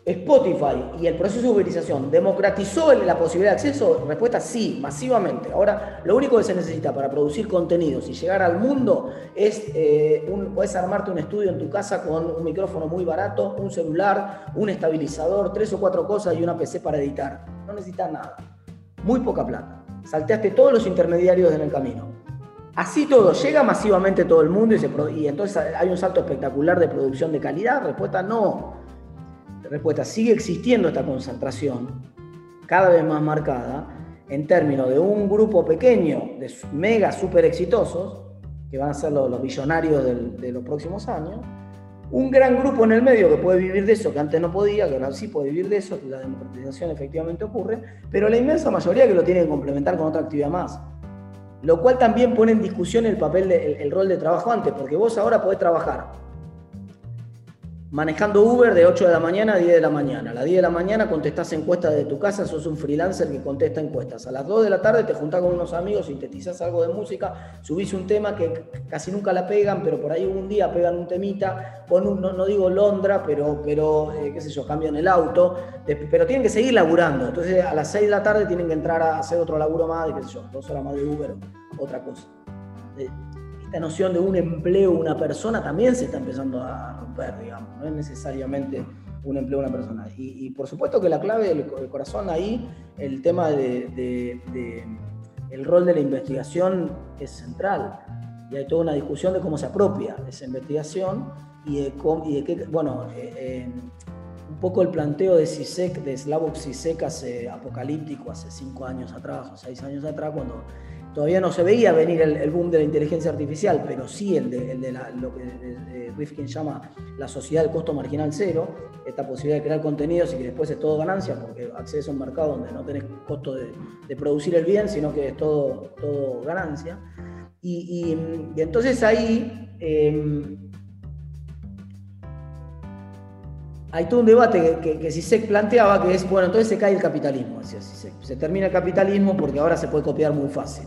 D: Spotify y el proceso de uberización democratizó la posibilidad de acceso? Respuesta sí, masivamente. Ahora, lo único que se necesita para producir contenidos y llegar al mundo es, eh, puedes armarte un estudio en tu casa con un micrófono muy barato, un celular, un estabilizador, tres o cuatro cosas y una PC para editar. No necesitas nada. Muy poca plata. Salteaste todos los intermediarios en el camino. Así todo, llega masivamente todo el mundo y, se, y entonces hay un salto espectacular de producción de calidad. Respuesta no respuesta, sigue existiendo esta concentración cada vez más marcada en términos de un grupo pequeño de mega super exitosos, que van a ser los, billonarios de los próximos años, un gran grupo en el medio que puede vivir de eso, que antes no podía, que ahora sí puede vivir de eso, la democratización efectivamente ocurre, pero la inmensa mayoría que lo tiene que complementar con otra actividad más. Lo cual también pone en discusión el papel, el rol de trabajo antes, porque vos ahora podés trabajar manejando Uber de 8 de la mañana a 10 de la mañana. A las 10 de la mañana contestás encuestas de tu casa, sos un freelancer que contesta encuestas. A las 2 de la tarde te juntás con unos amigos, sintetizás algo de música, subís un tema que casi nunca la pegan, pero por ahí un día pegan un temita, con un, no, digo Londra, pero, pero eh, qué sé yo, cambian el auto, pero tienen que seguir laburando. Entonces a las 6 de la tarde tienen que entrar a hacer otro laburo más, qué sé yo, dos horas más de Uber, otra cosa. Eh, esta noción de un empleo, una persona, también se está empezando a romper, digamos, no es necesariamente un empleo, una persona. Y, por supuesto que la clave del corazón ahí, el tema de, el rol de la investigación es central. Y hay toda una discusión de cómo se apropia esa investigación y de, y de qué, bueno, eh, un poco el planteo de Sisek, de Slavoj Sisek hace apocalíptico, hace cinco años atrás o seis años atrás, cuando todavía no se veía venir el, boom de la inteligencia artificial, pero sí el de, lo que eh, Rifkin llama la sociedad del costo marginal cero, esta posibilidad de crear contenidos y que después es todo ganancia, porque accedes a un mercado donde no tenés costo de, producir el bien, sino que es todo, ganancia. Y, entonces ahí em, hay todo un debate que, que, se planteaba, que es, bueno, entonces se cae el capitalismo, Se termina el capitalismo porque ahora se puede copiar muy fácil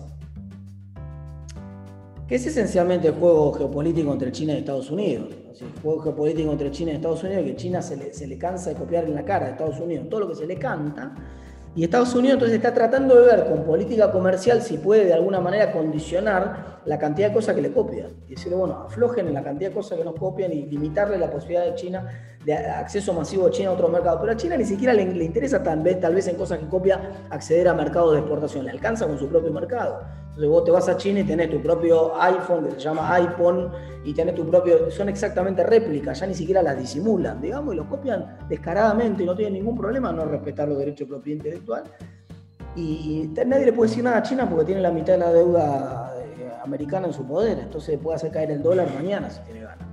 D: que es esencialmente el juego geopolítico entre China y Estados Unidos. El juego geopolítico entre China y Estados Unidos, que China se le, se le cansa de copiar en la cara a Estados Unidos todo lo que se le canta, y Estados Unidos entonces está tratando de ver con política comercial si puede de alguna manera condicionar la cantidad de cosas que le copian. Y decirle, bueno, aflojen en la cantidad de cosas que nos copian y limitarle la posibilidad de China, de acceso masivo de China a otros mercados. Pero a China ni siquiera le, le interesa tal vez, tal vez en cosas que copia acceder a mercados de exportación. Le alcanza con su propio mercado. Entonces vos te vas a China y tenés tu propio iPhone, que se llama iPhone, y tenés tu propio, son exactamente réplicas, ya ni siquiera las disimulan, digamos, y los copian descaradamente y no tienen ningún problema no respetar los derechos de propiedad intelectual. Y, nadie le puede decir nada a China porque tiene la mitad de la deuda eh, americana en su poder, entonces puede hacer caer el dólar mañana si tiene ganas.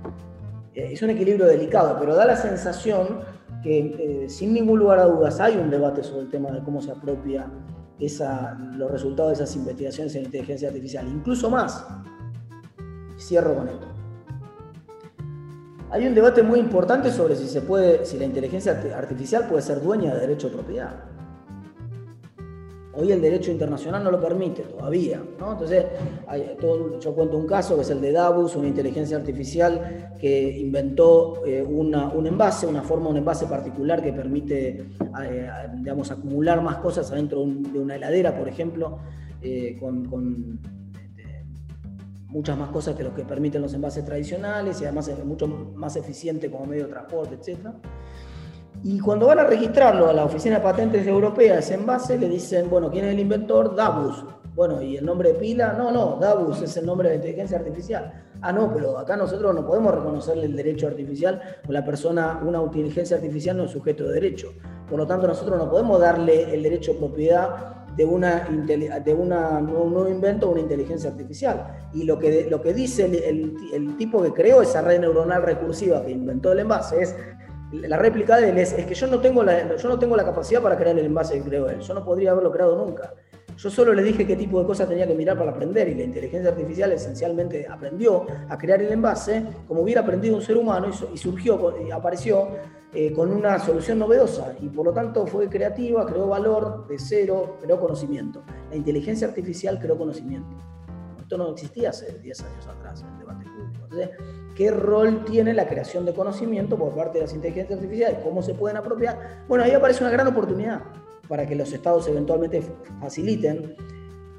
D: Eh, es un equilibrio delicado, pero da la sensación que eh, sin ningún lugar a dudas hay un debate sobre el tema de cómo se apropia los resultados de esas investigaciones en inteligencia artificial, incluso más. Cierro con esto. Hay un debate muy importante sobre si se puede, si la inteligencia artificial puede ser dueña de derecho de propiedad. Hoy el derecho internacional no lo permite todavía. ¿no? Entonces, yo cuento un caso que es el de Davos, una inteligencia artificial que inventó eh, un envase, una forma, un envase particular que permite eh, digamos, acumular más cosas adentro de una heladera, por ejemplo, eh, con, este, muchas más cosas que lo que permiten los envases tradicionales y además es mucho más eficiente como medio de transporte, etc. Y cuando van a registrarlo a la Oficina de Patentes Europea, ese envase, le dicen, bueno, ¿quién es el inventor? Davus. Bueno, ¿y el nombre de pila? No, no, Davus es el nombre de la inteligencia artificial. Ah, no, pero acá nosotros no podemos reconocerle el derecho artificial o la persona, una inteligencia artificial no es sujeto de derecho. Por lo tanto, nosotros no podemos darle el derecho a propiedad de, una, de una, un nuevo invento una inteligencia artificial. Y lo que, lo que dice el, el tipo que creó esa red neuronal recursiva que inventó el envase es la réplica de él es, que yo no, tengo la, yo no tengo la capacidad para crear el envase que creó él. Yo no podría haberlo creado nunca. Yo solo le dije qué tipo de cosas tenía que mirar para aprender y la inteligencia artificial esencialmente aprendió a crear el envase como hubiera aprendido un ser humano y, surgió, y apareció eh, con una solución novedosa y por lo tanto fue creativa, creó valor de cero, creó conocimiento. La inteligencia artificial creó conocimiento. Esto no existía hace 10 años atrás el debate público. Entonces, ¿qué rol tiene la creación de conocimiento por parte de las inteligencias artificiales? ¿Cómo se pueden apropiar? Bueno, ahí aparece una gran oportunidad para que los estados eventualmente faciliten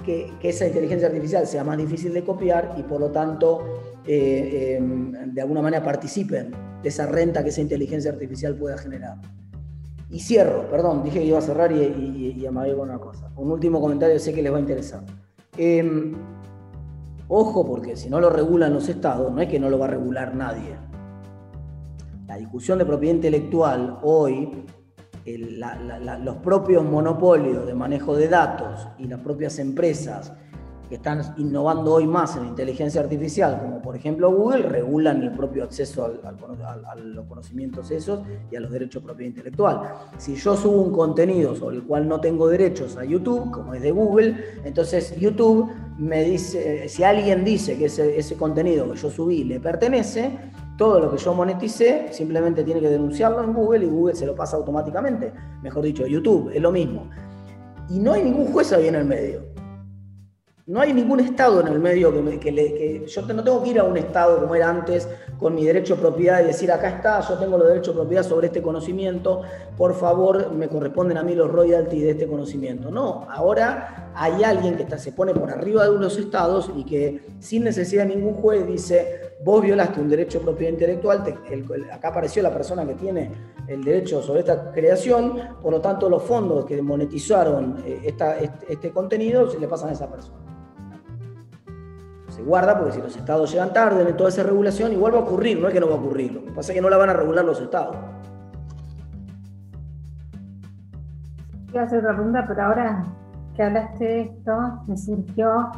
D: que, esa inteligencia artificial sea más difícil de copiar y por lo tanto eh, em, de alguna manera participen de esa renta que esa inteligencia artificial pueda generar. Y cierro, perdón, dije que iba a cerrar y, y, y, con una cosa. Un último comentario, sé que les va a interesar. Em, Ojo, porque si no lo regulan los estados, no es que no lo va a regular nadie. La discusión de propiedad intelectual hoy, los propios monopolios de manejo de datos y las propias empresas que están innovando hoy más en inteligencia artificial, como por ejemplo Google, regulan el propio acceso a los conocimientos esos y a los derechos de propiedad intelectual. Si yo subo un contenido sobre el cual no tengo derechos a YouTube, como es de Google, entonces YouTube me dice, si alguien dice que ese, ese contenido que yo subí le pertenece, todo lo que yo moneticé simplemente tiene que denunciarlo en Google y Google se lo pasa automáticamente. Mejor dicho, YouTube es lo mismo. Y no hay ningún juez ahí en el medio. No hay ningún estado en el medio que, le, yo no tengo que ir a un estado como era antes con mi derecho de propiedad y decir acá está, yo tengo los derechos de propiedad sobre este conocimiento, por favor me corresponden a mí los royalties de este conocimiento. No, ahora hay alguien que se pone por arriba de unos estados y que sin necesidad de ningún juez dice, vos violaste un derecho de propiedad intelectual, acá apareció la persona que tiene el derecho sobre esta creación, por lo tanto los fondos que monetizaron eh, este, este contenido se le pasan a esa persona se guarda porque si los estados llegan tarde en toda esa regulación, igual va a ocurrir, no es que no va a ocurrir. Lo que pasa es que no la van a regular los estados.
C: Quiero hacer otra pregunta, pero ahora que hablaste de esto, me surgió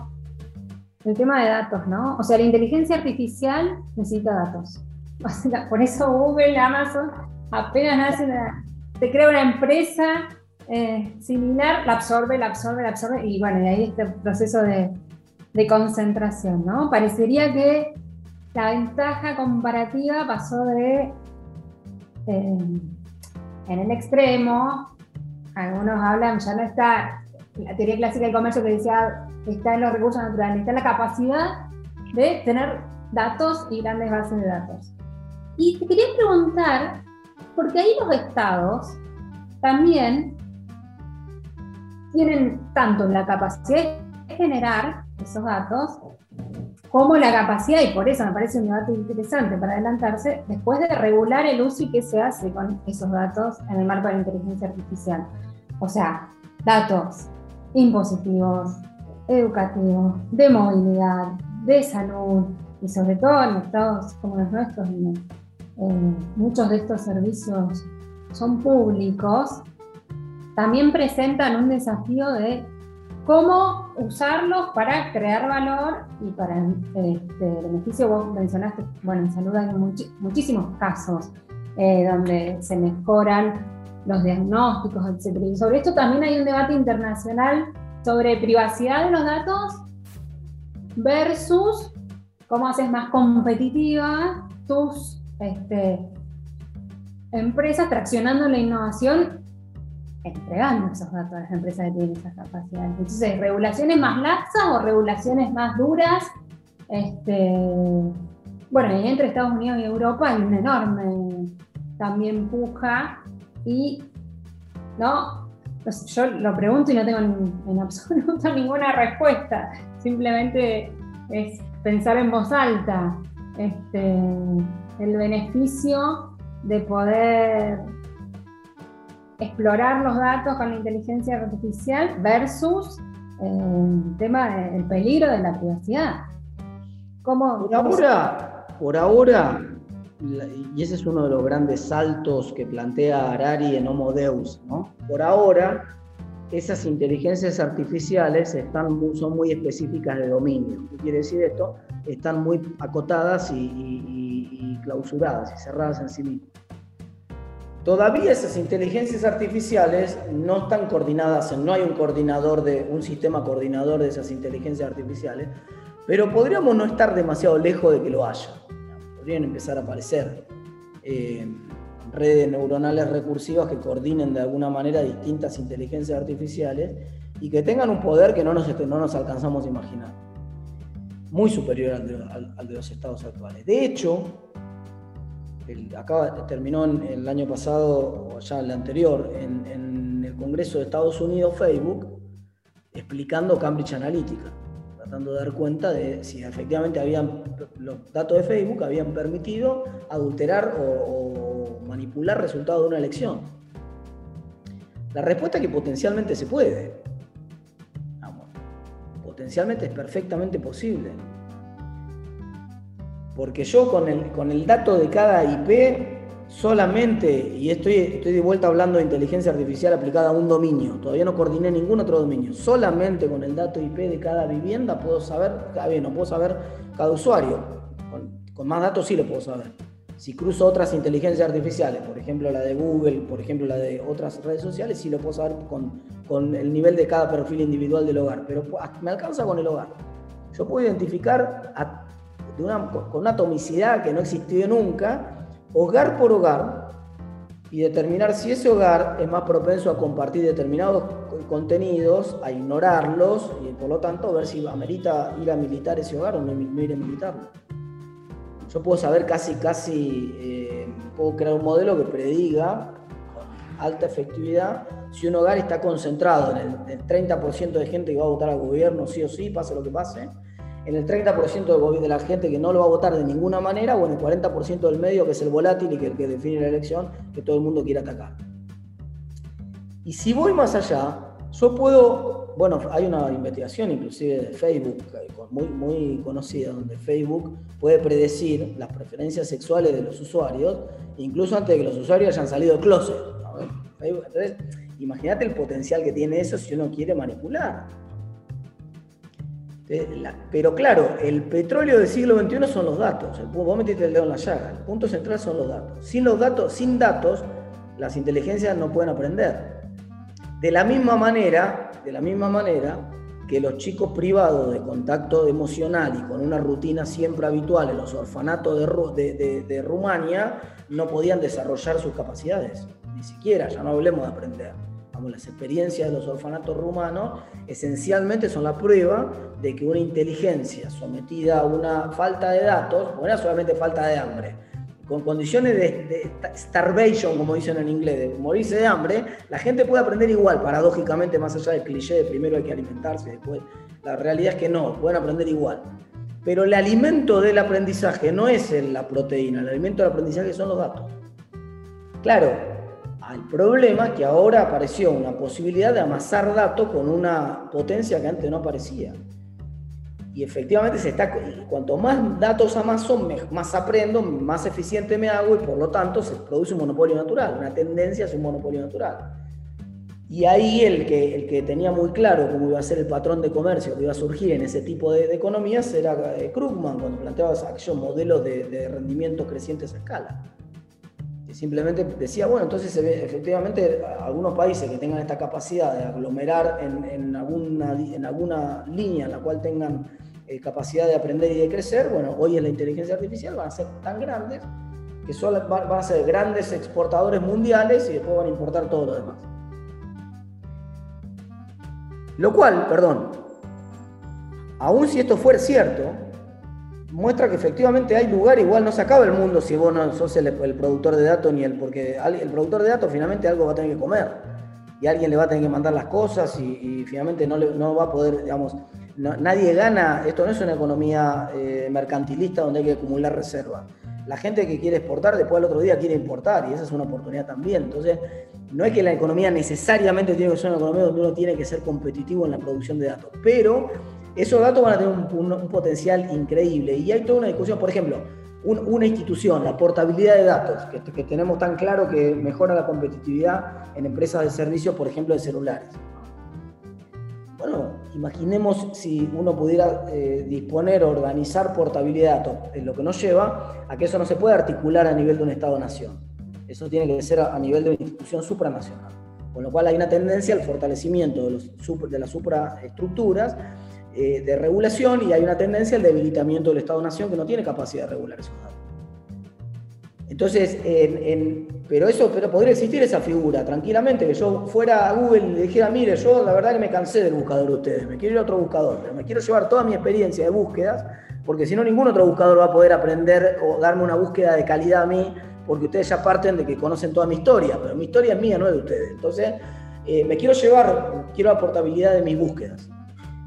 C: el tema de datos, ¿no? O sea, la inteligencia artificial necesita datos. [laughs] por eso Google, Amazon, apenas hace una, te crea una empresa eh, similar, la absorbe, la absorbe, la absorbe, y bueno, y ahí este proceso de de concentración, ¿no? Parecería que la ventaja comparativa pasó de, eh, en el extremo, algunos hablan, ya no está la teoría clásica del comercio que decía, está en los recursos naturales, está en la capacidad de tener datos y grandes bases de datos. Y te quería preguntar, porque ahí los estados también tienen tanto la capacidad de generar esos datos, como la capacidad, y por eso me parece un debate interesante para adelantarse, después de regular el uso y qué se hace con esos datos en el marco de la inteligencia artificial. O sea, datos impositivos, educativos, de movilidad, de salud, y sobre todo en estados como los nuestros, eh, muchos de estos servicios son públicos, también presentan un desafío de cómo usarlos para crear valor y para este, beneficio. Vos mencionaste, bueno, en salud hay muchísimos casos eh, donde se mejoran los diagnósticos, etc. Y sobre esto también hay un debate internacional sobre privacidad de los datos versus cómo haces más competitiva tus este, empresas traccionando la innovación entregando esos datos a las empresas que tienen esas capacidades. Entonces, regulaciones más laxas o regulaciones más duras. Este, bueno, entre Estados Unidos y Europa hay una enorme también puja y no, yo lo pregunto y no tengo en, absoluto [laughs] ninguna respuesta. Simplemente es pensar en voz alta. Este, el beneficio de poder explorar los datos con la inteligencia artificial versus eh, el tema del peligro de la privacidad.
D: ¿Cómo, por ahora, por ahora, y ese es uno de los grandes saltos que plantea Harari en Homo Deus, ¿no? Por ahora, esas inteligencias artificiales están son muy específicas de dominio. ¿Qué quiere decir esto? Están muy acotadas y clausuradas y cerradas en sí mismas. Todavía esas inteligencias artificiales no están coordinadas, no hay un coordinador de un sistema coordinador de esas inteligencias artificiales, pero podríamos no estar demasiado lejos de que lo haya. Podrían empezar a aparecer eh, redes neuronales recursivas que coordinen de alguna manera distintas inteligencias artificiales y que tengan un poder que no nos, no nos alcanzamos a imaginar, muy superior al de los estados actuales. De hecho, acá terminó el año pasado, o ya el anterior, en, el Congreso de Estados Unidos, Facebook, explicando Cambridge Analytica, tratando de dar cuenta de si efectivamente habían, los datos de Facebook habían permitido adulterar o, manipular resultados de una elección. La respuesta es que potencialmente se puede. potencialmente es perfectamente posible. Porque yo con el, con el dato de cada IP solamente, y estoy, estoy de vuelta hablando de inteligencia artificial aplicada a un dominio, todavía no coordiné ningún otro dominio, solamente con el dato IP de cada vivienda puedo saber, cada bien, no puedo saber cada usuario, con, más datos sí lo puedo saber. Si cruzo otras inteligencias artificiales, por ejemplo la de Google, por ejemplo la de otras redes sociales, sí lo puedo saber con, con el nivel de cada perfil individual del hogar, pero me alcanza con el hogar. Yo puedo identificar a con una atomicidad que no existió nunca, hogar por hogar, y determinar si ese hogar es más propenso a compartir determinados contenidos, a ignorarlos, y por lo tanto ver si amerita ir a militar ese hogar o no, ir a militarlo. Yo puedo saber casi, casi, eh, puedo crear un modelo que prediga con alta efectividad si un hogar está concentrado en el 30% de gente que va a votar al gobierno, sí o sí, pase lo que pase, en el 30% de la gente que no lo va a votar de ninguna manera o en el 40% del medio que es el volátil y que, que define la elección que todo el mundo quiere atacar. Y si voy más allá, yo puedo, bueno, hay una investigación inclusive de Facebook muy, conocida donde Facebook puede predecir las preferencias sexuales de los usuarios incluso antes de que los usuarios hayan salido del closet. Imagínate el potencial que tiene eso si uno quiere manipular. Pero claro, el petróleo del siglo XXI son los datos. Vos metiste el dedo en la llaga. El punto central son los datos. Sin los datos, sin datos, las inteligencias no pueden aprender. De la misma manera, de la misma manera que los chicos privados de contacto emocional y con una rutina siempre habitual en los orfanatos de, de Rumania no podían desarrollar sus capacidades. Ni siquiera, ya no hablemos de aprender las experiencias de los orfanatos rumanos, esencialmente son la prueba de que una inteligencia sometida a una falta de datos, no era solamente falta de hambre, con condiciones de, starvation, como dicen en inglés, de morirse de hambre, la gente puede aprender igual, paradójicamente, más allá del cliché de primero hay que alimentarse, después, la realidad es que no, pueden aprender igual. Pero el alimento del aprendizaje no es la proteína, el alimento del aprendizaje son los datos. Claro, el problema es que ahora apareció una posibilidad de amasar datos con una potencia que antes no aparecía. Y efectivamente se está, cuanto más datos amaso, más aprendo, más eficiente me hago y por lo tanto se produce un monopolio natural, una tendencia hacia un monopolio natural. Y ahí el que, el que tenía muy claro cómo iba a ser el patrón de comercio que iba a surgir en ese tipo de, economías era eh, Krugman, cuando planteaba aquellos modelos de, de rendimientos crecientes a escala. Simplemente decía, bueno, entonces efectivamente algunos países que tengan esta capacidad de aglomerar en, en, alguna, en alguna línea en la cual tengan eh, capacidad de aprender y de crecer, bueno, hoy en la inteligencia artificial van a ser tan grandes que solo van a ser grandes exportadores mundiales y después van a importar todo lo demás. Lo cual, perdón, aún si esto fuera cierto, muestra que efectivamente hay lugar, igual no se acaba el mundo si vos no sos el, productor de datos ni el, porque el productor de datos finalmente algo va a tener que comer y alguien le va a tener que mandar las cosas y, finalmente no, no va a poder, digamos, nadie gana, esto no es una economía eh, mercantilista donde hay que acumular reservas. La gente que quiere exportar después al otro día quiere importar y esa es una oportunidad también. Entonces, no es que la economía necesariamente tiene que ser una economía donde uno tiene que ser competitivo en la producción de datos, pero esos datos van a tener un, potencial increíble. Y hay toda una discusión, por ejemplo, una institución, la portabilidad de datos, que, tenemos tan claro que mejora la competitividad en empresas de servicios, por ejemplo, de celulares. Bueno, imaginemos si uno pudiera eh, disponer o organizar portabilidad de datos, lo que nos lleva a que eso no se pueda articular a nivel de un Estado-nación. Eso tiene que ser a, nivel de una institución supranacional. Con lo cual hay una tendencia al fortalecimiento de las supraestructuras eh, de regulación y hay una tendencia al debilitamiento del Estado-nación que no tiene capacidad de regular esos datos. Entonces, pero eso pero podría existir esa figura, tranquilamente, que yo fuera a Google y le dijera, mire, yo la verdad que me cansé del buscador de ustedes, me quiero ir a otro buscador, pero me quiero llevar toda mi experiencia de búsquedas, porque si no ningún otro buscador va a poder aprender o darme una búsqueda de calidad a mí porque ustedes ya parten de que conocen toda mi historia, pero mi historia es mía, no es de ustedes. Entonces, eh, me quiero llevar, quiero la portabilidad de mis búsquedas.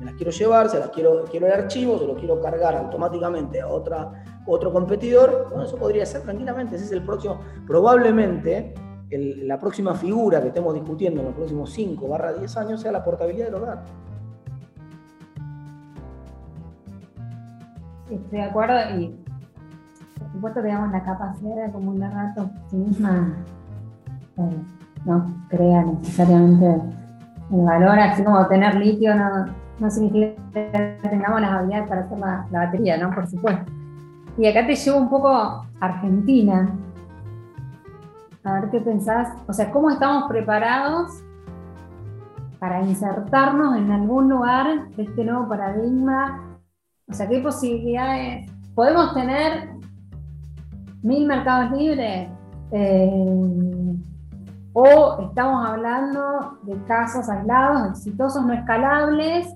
D: Me las quiero llevar, se las quiero, quiero el archivo, se lo quiero cargar automáticamente a otra, otro competidor. Bueno, eso podría ser tranquilamente, ese es el próximo, probablemente la próxima figura que estemos discutiendo en los próximos 5 barra 10 años sea la portabilidad de los datos.
C: Estoy de acuerdo y por supuesto, digamos, la capacidad de acumular datos sí misma eh, no crea necesariamente el valor, así como tener litio no, no significa que tengamos las habilidades para hacer la, batería, ¿no? Por supuesto. Y acá te llevo un poco Argentina. A ver qué pensás. O sea, ¿cómo estamos preparados para insertarnos en algún lugar de este nuevo paradigma? O sea, ¿qué posibilidades podemos tener mil mercados libres, eh, o estamos hablando de casos aislados, exitosos, no escalables,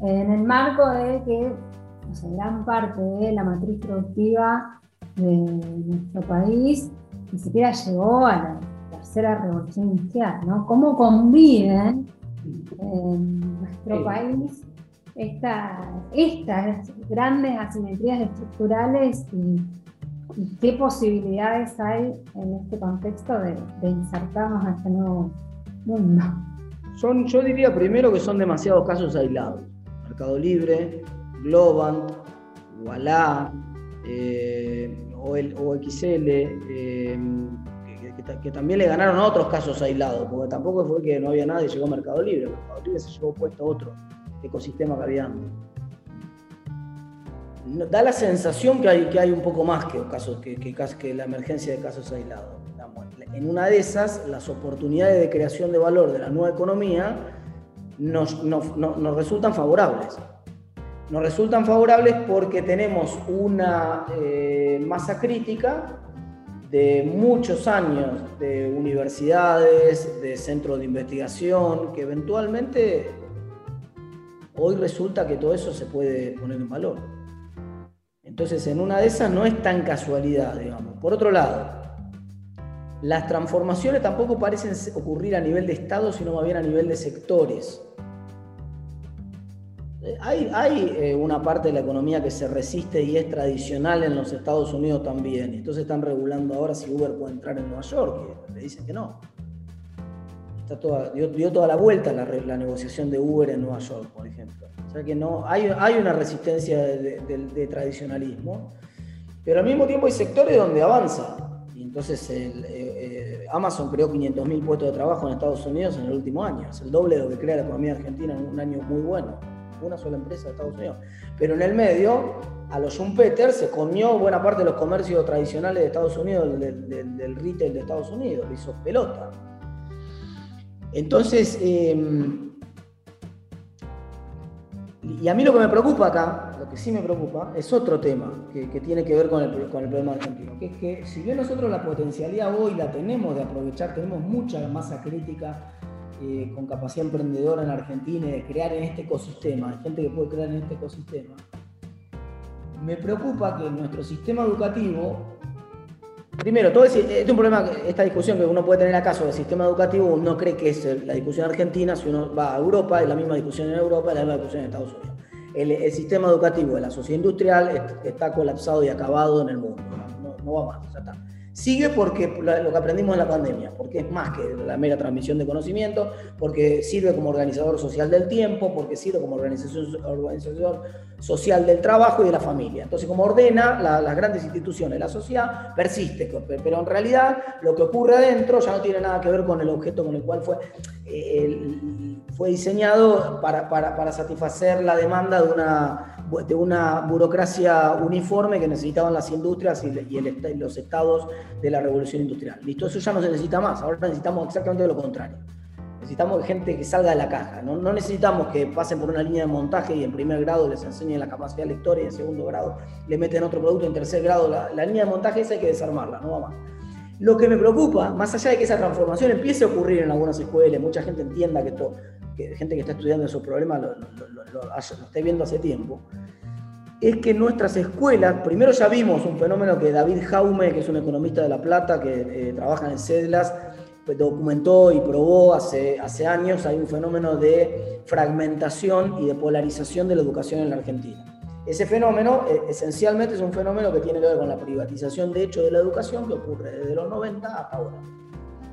C: en el marco de que gran parte de la matriz productiva de nuestro país ni siquiera llegó a la tercera revolución industrial, ¿no? ¿Cómo conviven en nuestro país estas, estas grandes asimetrías estructurales y ¿Y qué posibilidades hay en este contexto de, insertarnos a este nuevo mundo?
D: Son, yo diría primero que son demasiados casos aislados. Mercado Libre, Globant, Walla, eh, OXL, eh, que, también le ganaron a otros casos aislados, porque tampoco fue que no había nadie y llegó Mercado Libre. Mercado Libre se llevó puesto otro ecosistema que había da la sensación que hay, que hay un poco más que, casos, que, la emergencia de casos aislados. En una de esas, las oportunidades de creación de valor de la nueva economía nos, nos resultan favorables. Nos resultan favorables porque tenemos una eh, masa crítica de muchos años de universidades, de centros de investigación, que eventualmente hoy resulta que todo eso se puede poner en valor. Entonces, en una de esas no es tan casualidad, digamos. Por otro lado, las transformaciones tampoco parecen ocurrir a nivel de Estado, sino más bien a nivel de sectores. Hay, hay eh, una parte de la economía que se resiste y es tradicional en los Estados Unidos también. Entonces están regulando ahora si Uber puede entrar en Nueva York. le dicen que no. Está toda, dio, toda la vuelta la, la negociación de Uber en Nueva York, por ejemplo. O sea que no, hay, hay una resistencia de, tradicionalismo, pero al mismo tiempo hay sectores donde avanza. Y entonces eh, eh, Amazon creó 500.000 puestos de trabajo en Estados Unidos en el último año. Es el doble de lo que crea la economía argentina en un año muy bueno. Una sola empresa de Estados Unidos. Pero en el medio, a los Schumpeter se comió buena parte de los comercios tradicionales de Estados Unidos, del, retail de Estados Unidos, lo hizo pelota. Entonces, em, y a mí lo que me preocupa acá, lo que sí me preocupa, es otro tema que, tiene que ver con el, con el, problema argentino, que es que si bien nosotros la potencialidad hoy la tenemos de aprovechar, tenemos mucha masa crítica con capacidad emprendedora en Argentina y de crear en este ecosistema, hay gente que puede crear en este ecosistema, me preocupa que nuestro sistema educativo Primero, todo este es un problema, esta discusión que uno puede tener acaso del sistema educativo, uno cree que es la discusión argentina, si uno va a Europa, es la misma discusión en Europa, es la misma discusión en Estados Unidos. El, sistema educativo de la sociedad industrial está colapsado y acabado en el mundo, no, no va más, ya está. Sigue porque lo que aprendimos en la pandemia, porque es más que la mera transmisión de conocimiento, porque sirve como organizador social del tiempo, porque sirve como organización, organización social del trabajo y de la familia. Entonces, como ordena las grandes instituciones, la sociedad persiste, pero en realidad lo que ocurre adentro ya no tiene nada que ver con el objeto con el cual fue, eh, fue diseñado para, para, para satisfacer la demanda de una de una burocracia uniforme que necesitaban las industrias y, los estados de la revolución industrial. Listo, eso ya no se necesita más, ahora necesitamos exactamente lo contrario. Necesitamos gente que salga de la caja, ¿no? necesitamos que pasen por una línea de montaje y en primer grado les enseñen la capacidad lectora y en segundo grado le meten otro producto, en tercer grado la, la línea de montaje esa hay que desarmarla, no va más. Lo que me preocupa, más allá de que esa transformación empiece a ocurrir en algunas escuelas, mucha gente entienda que esto que gente que está estudiando esos problemas lo, lo, esté viendo hace tiempo, es que nuestras escuelas, primero ya vimos un fenómeno que David Jaume, que es un economista de La Plata, que eh, trabaja en CEDLAS, pues, documentó y probó hace, hace años, hay un fenómeno de fragmentación y de polarización de la educación en la Argentina. Ese fenómeno eh, esencialmente es un fenómeno que tiene que ver con la privatización de hecho de la educación que ocurre desde los 90 hasta ahora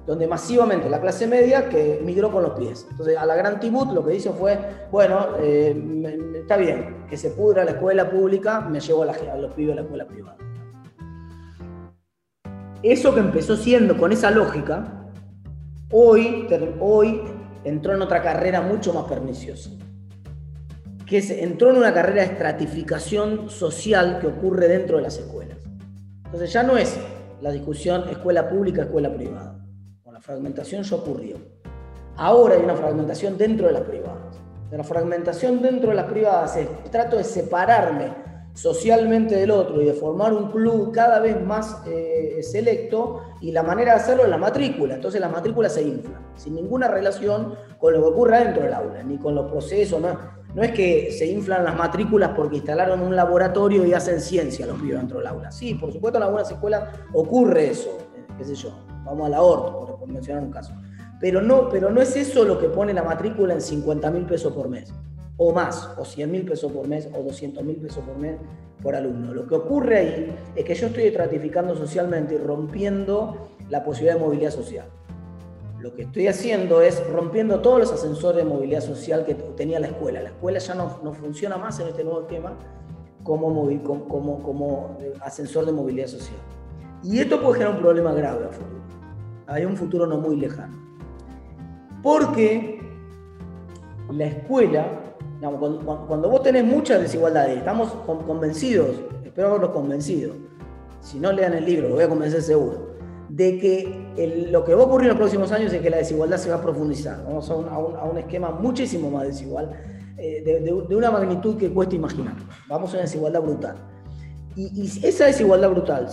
D: donde masivamente la clase media que migró con los pies. Entonces, a la Gran Tibut lo que hizo fue, bueno, eh, está bien, que se pudra la escuela pública, me llevo a, los pibes a la escuela privada. Eso que empezó siendo con esa lógica, hoy, hoy entró en otra carrera mucho más perniciosa, que entró en una carrera de estratificación social que ocurre dentro de las escuelas. Entonces ya no es la discusión escuela pública, escuela privada fragmentación ya ocurrió. Ahora hay una fragmentación dentro de las privadas. La fragmentación dentro de las privadas es trato de separarme socialmente del otro y de formar un club cada vez más eh, selecto y la manera de hacerlo es la matrícula. Entonces la matrícula se infla, sin ninguna relación con lo que ocurre dentro del aula, ni con los procesos. No, no es que se inflan las matrículas porque instalaron un laboratorio y hacen ciencia los pibes dentro del aula. Sí, por supuesto en algunas escuelas ocurre eso, eh, qué sé yo, vamos a la orto, por, mencionar un caso. Pero no, pero no es eso lo que pone la matrícula en 50 mil pesos por mes, o más, o 100 mil pesos por mes, o 200 mil pesos por mes por alumno. Lo que ocurre ahí es que yo estoy estratificando socialmente y rompiendo la posibilidad de movilidad social. Lo que estoy haciendo es rompiendo todos los ascensores de movilidad social que tenía la escuela. La escuela ya no, no funciona más en este nuevo tema como, como, como ascensor de movilidad social. Y esto puede generar un problema grave a futuro hay un futuro no muy lejano. Porque la escuela, cuando, vos tenés muchas desigualdades, estamos convencidos, espero haberlos convencido, si no lean el libro, lo voy a convencer seguro, de que lo que va a ocurrir en los próximos años es que la desigualdad se va a profundizar. Vamos a un, esquema muchísimo más desigual, eh, de, una magnitud que cuesta imaginar. Vamos a una desigualdad brutal. Y, esa desigualdad brutal,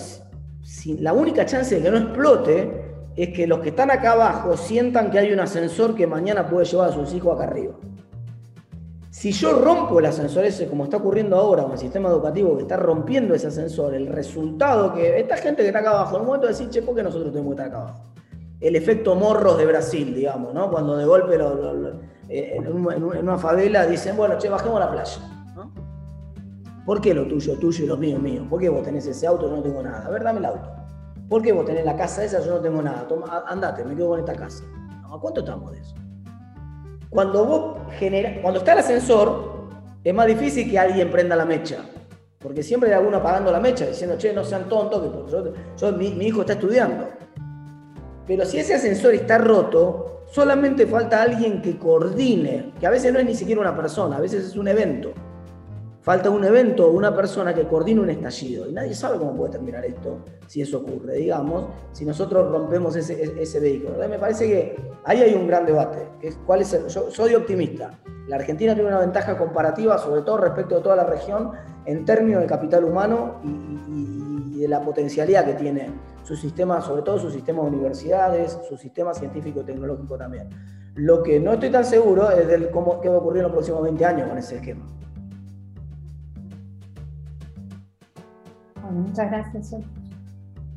D: la única chance de que no explote es que los que están acá abajo sientan que hay un ascensor que mañana puede llevar a sus hijos acá arriba. Si yo rompo el ascensor ese, como está ocurriendo ahora con el sistema educativo que está rompiendo ese ascensor, el resultado que esta gente que está acá abajo, en un momento de decir, che, ¿por qué nosotros tenemos que estar acá abajo? El efecto morros de Brasil, digamos, ¿no? Cuando de golpe eh, en, una favela dicen, bueno, che, bajemos a la playa. ¿no? ¿Por qué lo tuyo tuyo y lo mío mío? ¿Por qué vos tenés ese auto y yo no tengo nada? A ver, dame el auto. ¿Por qué vos tenés la casa esa? Yo no tengo nada. Toma, andate, me quedo con esta casa. ¿A cuánto estamos de eso? Cuando vos genera, cuando está el ascensor, es más difícil que alguien prenda la mecha. Porque siempre hay alguno apagando la mecha, diciendo, che, no sean tontos, que yo, mi, hijo está estudiando. Pero si ese ascensor está roto, solamente falta alguien que coordine, que a veces no es ni siquiera una persona, a veces es un evento. Falta un evento o una persona que coordine un estallido. Y nadie sabe cómo puede terminar esto si eso ocurre, digamos, si nosotros rompemos ese, vehículo. Me parece que ahí hay un gran debate. Que es, ¿cuál es yo soy optimista. La Argentina tiene una ventaja comparativa, sobre todo respecto a toda la región, en términos de capital humano y, de la potencialidad que tiene su sistema, sobre todo su sistema de universidades, su sistema científico-tecnológico también. Lo que no estoy tan seguro es de cómo, qué va a ocurrir en los próximos 20 años con ese esquema.
C: Muchas gracias.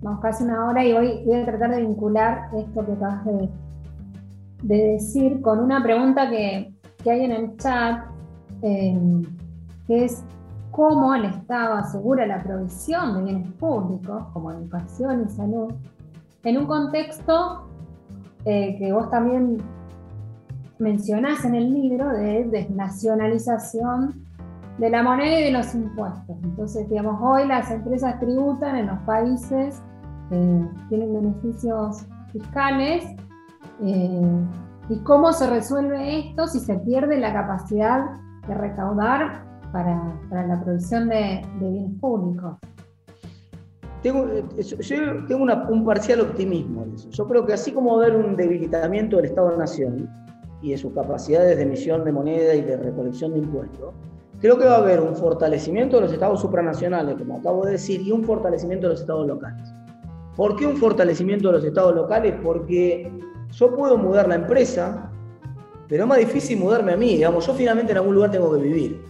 C: Vamos casi una hora y hoy voy a tratar de vincular esto que acabas de, decir con una pregunta que, hay en el chat, eh, que es cómo el Estado asegura la provisión de bienes públicos, como educación y salud, en un contexto eh, que vos también mencionás en el libro de desnacionalización de la moneda y de los impuestos. Entonces, digamos, hoy las empresas tributan en los países, eh, tienen beneficios fiscales. Eh, ¿Y cómo se resuelve esto si se pierde la capacidad de recaudar para, la provisión de, bienes públicos?
D: Tengo, eh, yo tengo un parcial optimismo en eso. Yo creo que así como haber un debilitamiento del Estado-Nación y de sus capacidades de emisión de moneda y de recolección de impuestos, Creo que va a haber un fortalecimiento de los estados supranacionales, como acabo de decir, y un fortalecimiento de los estados locales. ¿Por qué un fortalecimiento de los estados locales? Porque yo puedo mudar la empresa, pero es más difícil mudarme a mí. Digamos, yo finalmente en algún lugar tengo que vivir.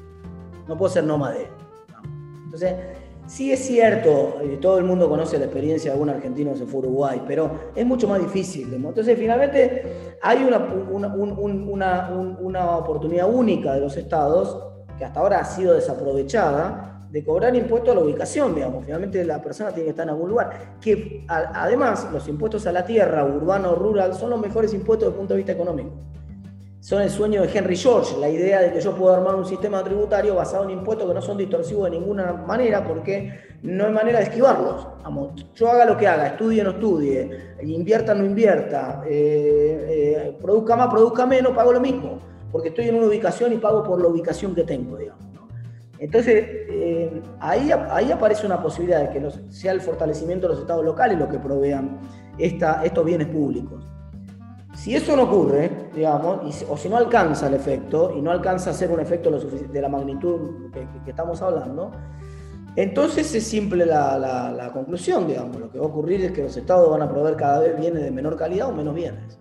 D: No puedo ser nómade. Entonces, sí es cierto, eh, todo el mundo conoce la experiencia de algún argentino que se fue a Uruguay, pero es mucho más difícil. Entonces, finalmente, hay una, una, una oportunidad única de los estados que hasta ahora ha sido desaprovechada, de cobrar impuestos a la ubicación, digamos. Finalmente la persona tiene que estar en algún lugar. Que además los impuestos a la tierra, urbano, rural, son los mejores impuestos desde el punto de vista económico. Son el sueño de Henry George, la idea de que yo puedo armar un sistema tributario basado en impuestos que no son distorsivos de ninguna manera, porque no hay manera de esquivarlos. Vamos, yo haga lo que haga, estudie o no estudie, invierta o no invierta, eh, eh, produzca más, produzca menos, pago lo mismo porque estoy en una ubicación y pago por la ubicación que tengo, digamos. Entonces, eh, ahí, ahí aparece una posibilidad de que sea el fortalecimiento de los estados locales lo que provean esta, estos bienes públicos. Si eso no ocurre, digamos, o si no alcanza el efecto, y no alcanza a ser un efecto de la magnitud que, estamos hablando, entonces es simple la, la, conclusión, digamos. Lo que va a ocurrir es que los estados van a proveer cada vez bienes de menor calidad o menos bienes.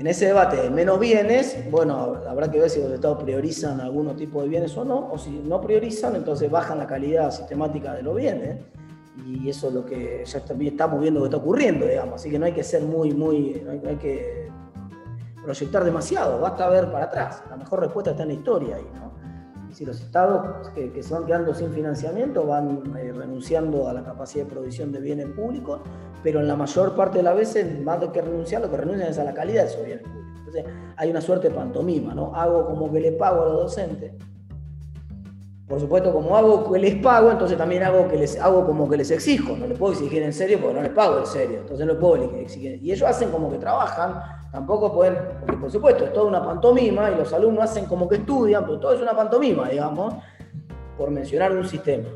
D: En ese debate de menos bienes, bueno, habrá que ver si los estados priorizan algunos tipo de bienes o no, o si no priorizan, entonces bajan la calidad sistemática de los bienes. Y eso es lo que ya estamos viendo que está ocurriendo, digamos. Así que no hay que ser muy, muy, no hay, que proyectar demasiado, basta ver para atrás. La mejor respuesta está en la historia ahí, ¿no? Si los estados que, se van quedando sin financiamiento van eh, renunciando a la capacidad de provisión de bienes públicos, pero en la mayor parte de las veces, más que renunciar, lo que renuncian es a la calidad de esos bienes públicos. Entonces, hay una suerte de pantomima, ¿no? Hago como que le pago a los docentes. Por supuesto, como hago que les pago, entonces también hago, que les, hago como que les exijo. No les puedo exigir en serio porque no les pago en serio. Entonces no les puedo exigir. Y ellos hacen como que trabajan, tampoco pueden, porque por supuesto es toda una pantomima y los alumnos hacen como que estudian, pero todo es una pantomima, digamos, por mencionar un sistema.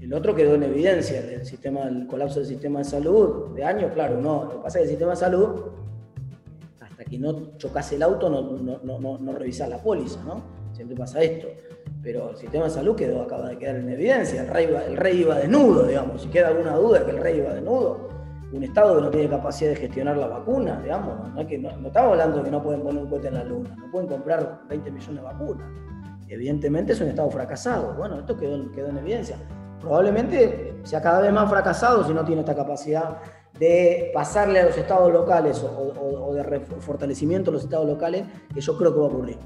D: El otro quedó en evidencia, el, sistema, el colapso del sistema de salud de años, claro, no. Lo que pasa es que el sistema de salud, hasta que no chocase el auto, no, no, no, no revisar la póliza, ¿no? Siempre pasa esto. Pero el sistema de salud quedó, acaba de quedar en evidencia. El rey, el rey iba desnudo, digamos. Si queda alguna duda que el rey iba desnudo, un Estado que no tiene capacidad de gestionar la vacuna, digamos, no, que, no, estamos hablando de que no pueden poner un cohete en la luna, no pueden comprar 20 millones de vacunas. Evidentemente es un Estado fracasado. Bueno, esto quedó, quedó en evidencia probablemente sea cada vez más fracasado si no tiene esta capacidad de pasarle a los estados locales o, de fortalecimiento de los estados locales, que yo creo que va a ocurrir.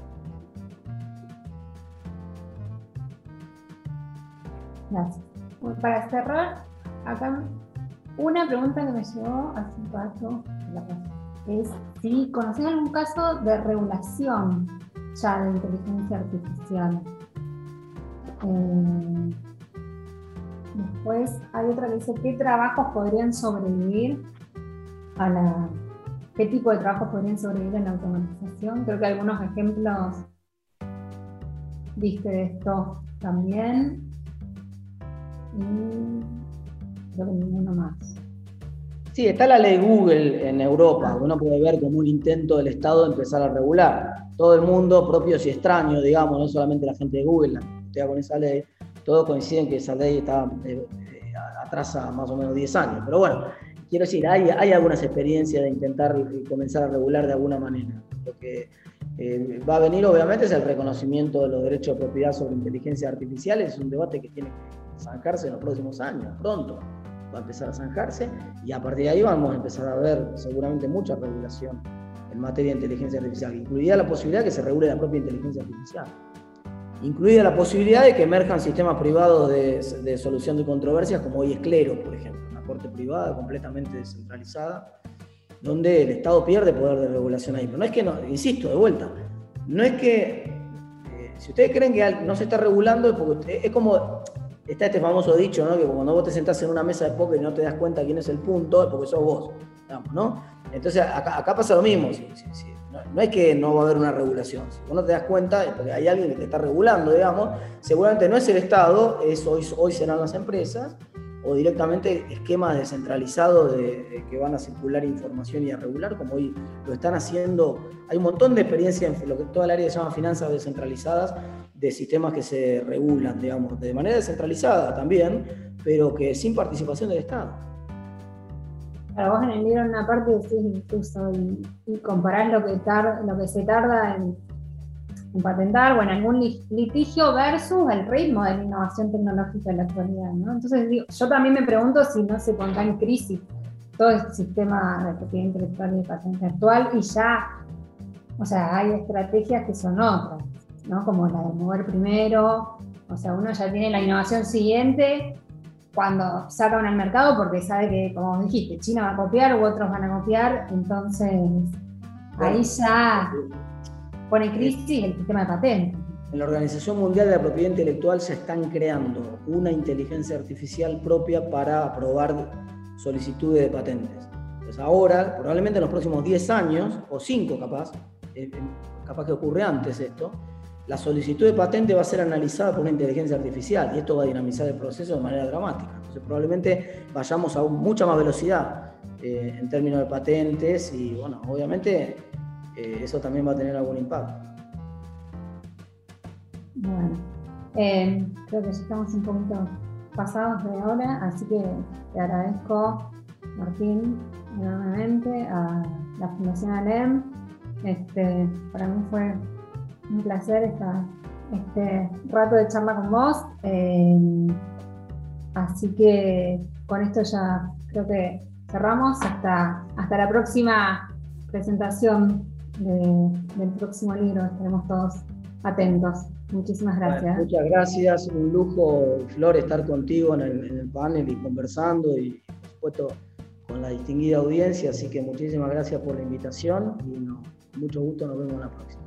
C: Gracias. para cerrar, acá una pregunta que me llegó hace un rato es si conoces algún caso de regulación ya de inteligencia artificial. Eh, Después hay otra que dice, ¿qué trabajos podrían sobrevivir a la qué tipo de trabajos podrían sobrevivir en la automatización. Creo que algunos ejemplos viste de esto también. Y creo.
D: Sí, está la ley Google en Europa, uno puede ver como un intento del Estado de empezar a regular. Todo el mundo, propios y extraños, digamos, no solamente la gente de Google, la con esa ley, todos coinciden que esa ley está eh, eh, atrasa más o menos 10 años. Pero bueno, quiero decir, hay, hay algunas experiencias de intentar comenzar a regular de alguna manera. Lo que eh, va a venir obviamente es el reconocimiento de los derechos de propiedad sobre inteligencia artificial, es un debate que tiene que zanjarse en los próximos años, pronto va a empezar a zanjarse y a partir de ahí vamos a empezar a ver seguramente mucha regulación en materia de inteligencia artificial, incluida la posibilidad de que se regule la propia inteligencia artificial, incluida la posibilidad de que emerjan sistemas privados de, solución de controversias como hoy es Clero, por ejemplo, una corte privada completamente descentralizada, donde el Estado pierde poder de regulación ahí. Pero no es que, no, insisto, de vuelta, no es que, eh, si ustedes creen que no se está regulando, es como está este famoso dicho, ¿no? Que cuando vos te sentás en una mesa de póker y no te das cuenta quién es el punto, es porque sos vos, ¿no? Entonces acá, pasa lo mismo. no, es que no va a haber una regulación. Si vos no te das cuenta, porque hay alguien que te está regulando, digamos. Seguramente no es el Estado, es hoy, hoy serán las empresas o directamente esquemas descentralizados de, que van a circular información y a regular, como hoy lo están haciendo. Hay un montón de experiencia en lo que toda el área se llama finanzas descentralizadas, de sistemas que se regulan, digamos, de manera descentralizada también, pero que sin participación del Estado.
C: Para vos en el libro una parte decís incluso y, comparás lo que, lo que se tarda en, patentar o en algún litigio versus el ritmo de la innovación tecnológica en la actualidad. ¿no? Entonces yo también me pregunto si no se pondrá en crisis todo el sistema de propiedad intelectual y de patente actual y ya, o sea, hay estrategias que son otras. ¿no? Como la de mover primero, o sea, uno ya tiene la innovación siguiente cuando sacan al mercado porque sabe que, como dijiste, China va a copiar u otros van a copiar, entonces ahí ya pone en crisis el sistema de patentes.
D: En la Organización Mundial de la Propiedad Intelectual se están creando una inteligencia artificial propia para aprobar solicitudes de patentes. Entonces ahora, probablemente en los próximos 10 años, o 5 capaz, eh, eh, capaz que ocurre antes esto, la solicitud de patente va a ser analizada por una inteligencia artificial y esto va a dinamizar el proceso de manera dramática. Entonces probablemente vayamos a mucha más velocidad eh, en términos de patentes y bueno, obviamente eh, eso también va a tener algún impacto.
C: Bueno, eh, creo que ya estamos un poquito pasados de hora, así que te agradezco, Martín, enormemente, a la Fundación ALEM. Este, para mí fue un placer estar este rato de charla con vos. Eh, así que con esto ya creo que cerramos. Hasta, hasta la próxima presentación del próximo libro. Estaremos todos atentos. Muchísimas gracias.
D: muchas gracias. Un lujo, Flor, estar contigo en el, panel y conversando y, por supuesto, con la distinguida audiencia. Así que muchísimas gracias por la invitación y mucho gusto. Nos vemos la próxima.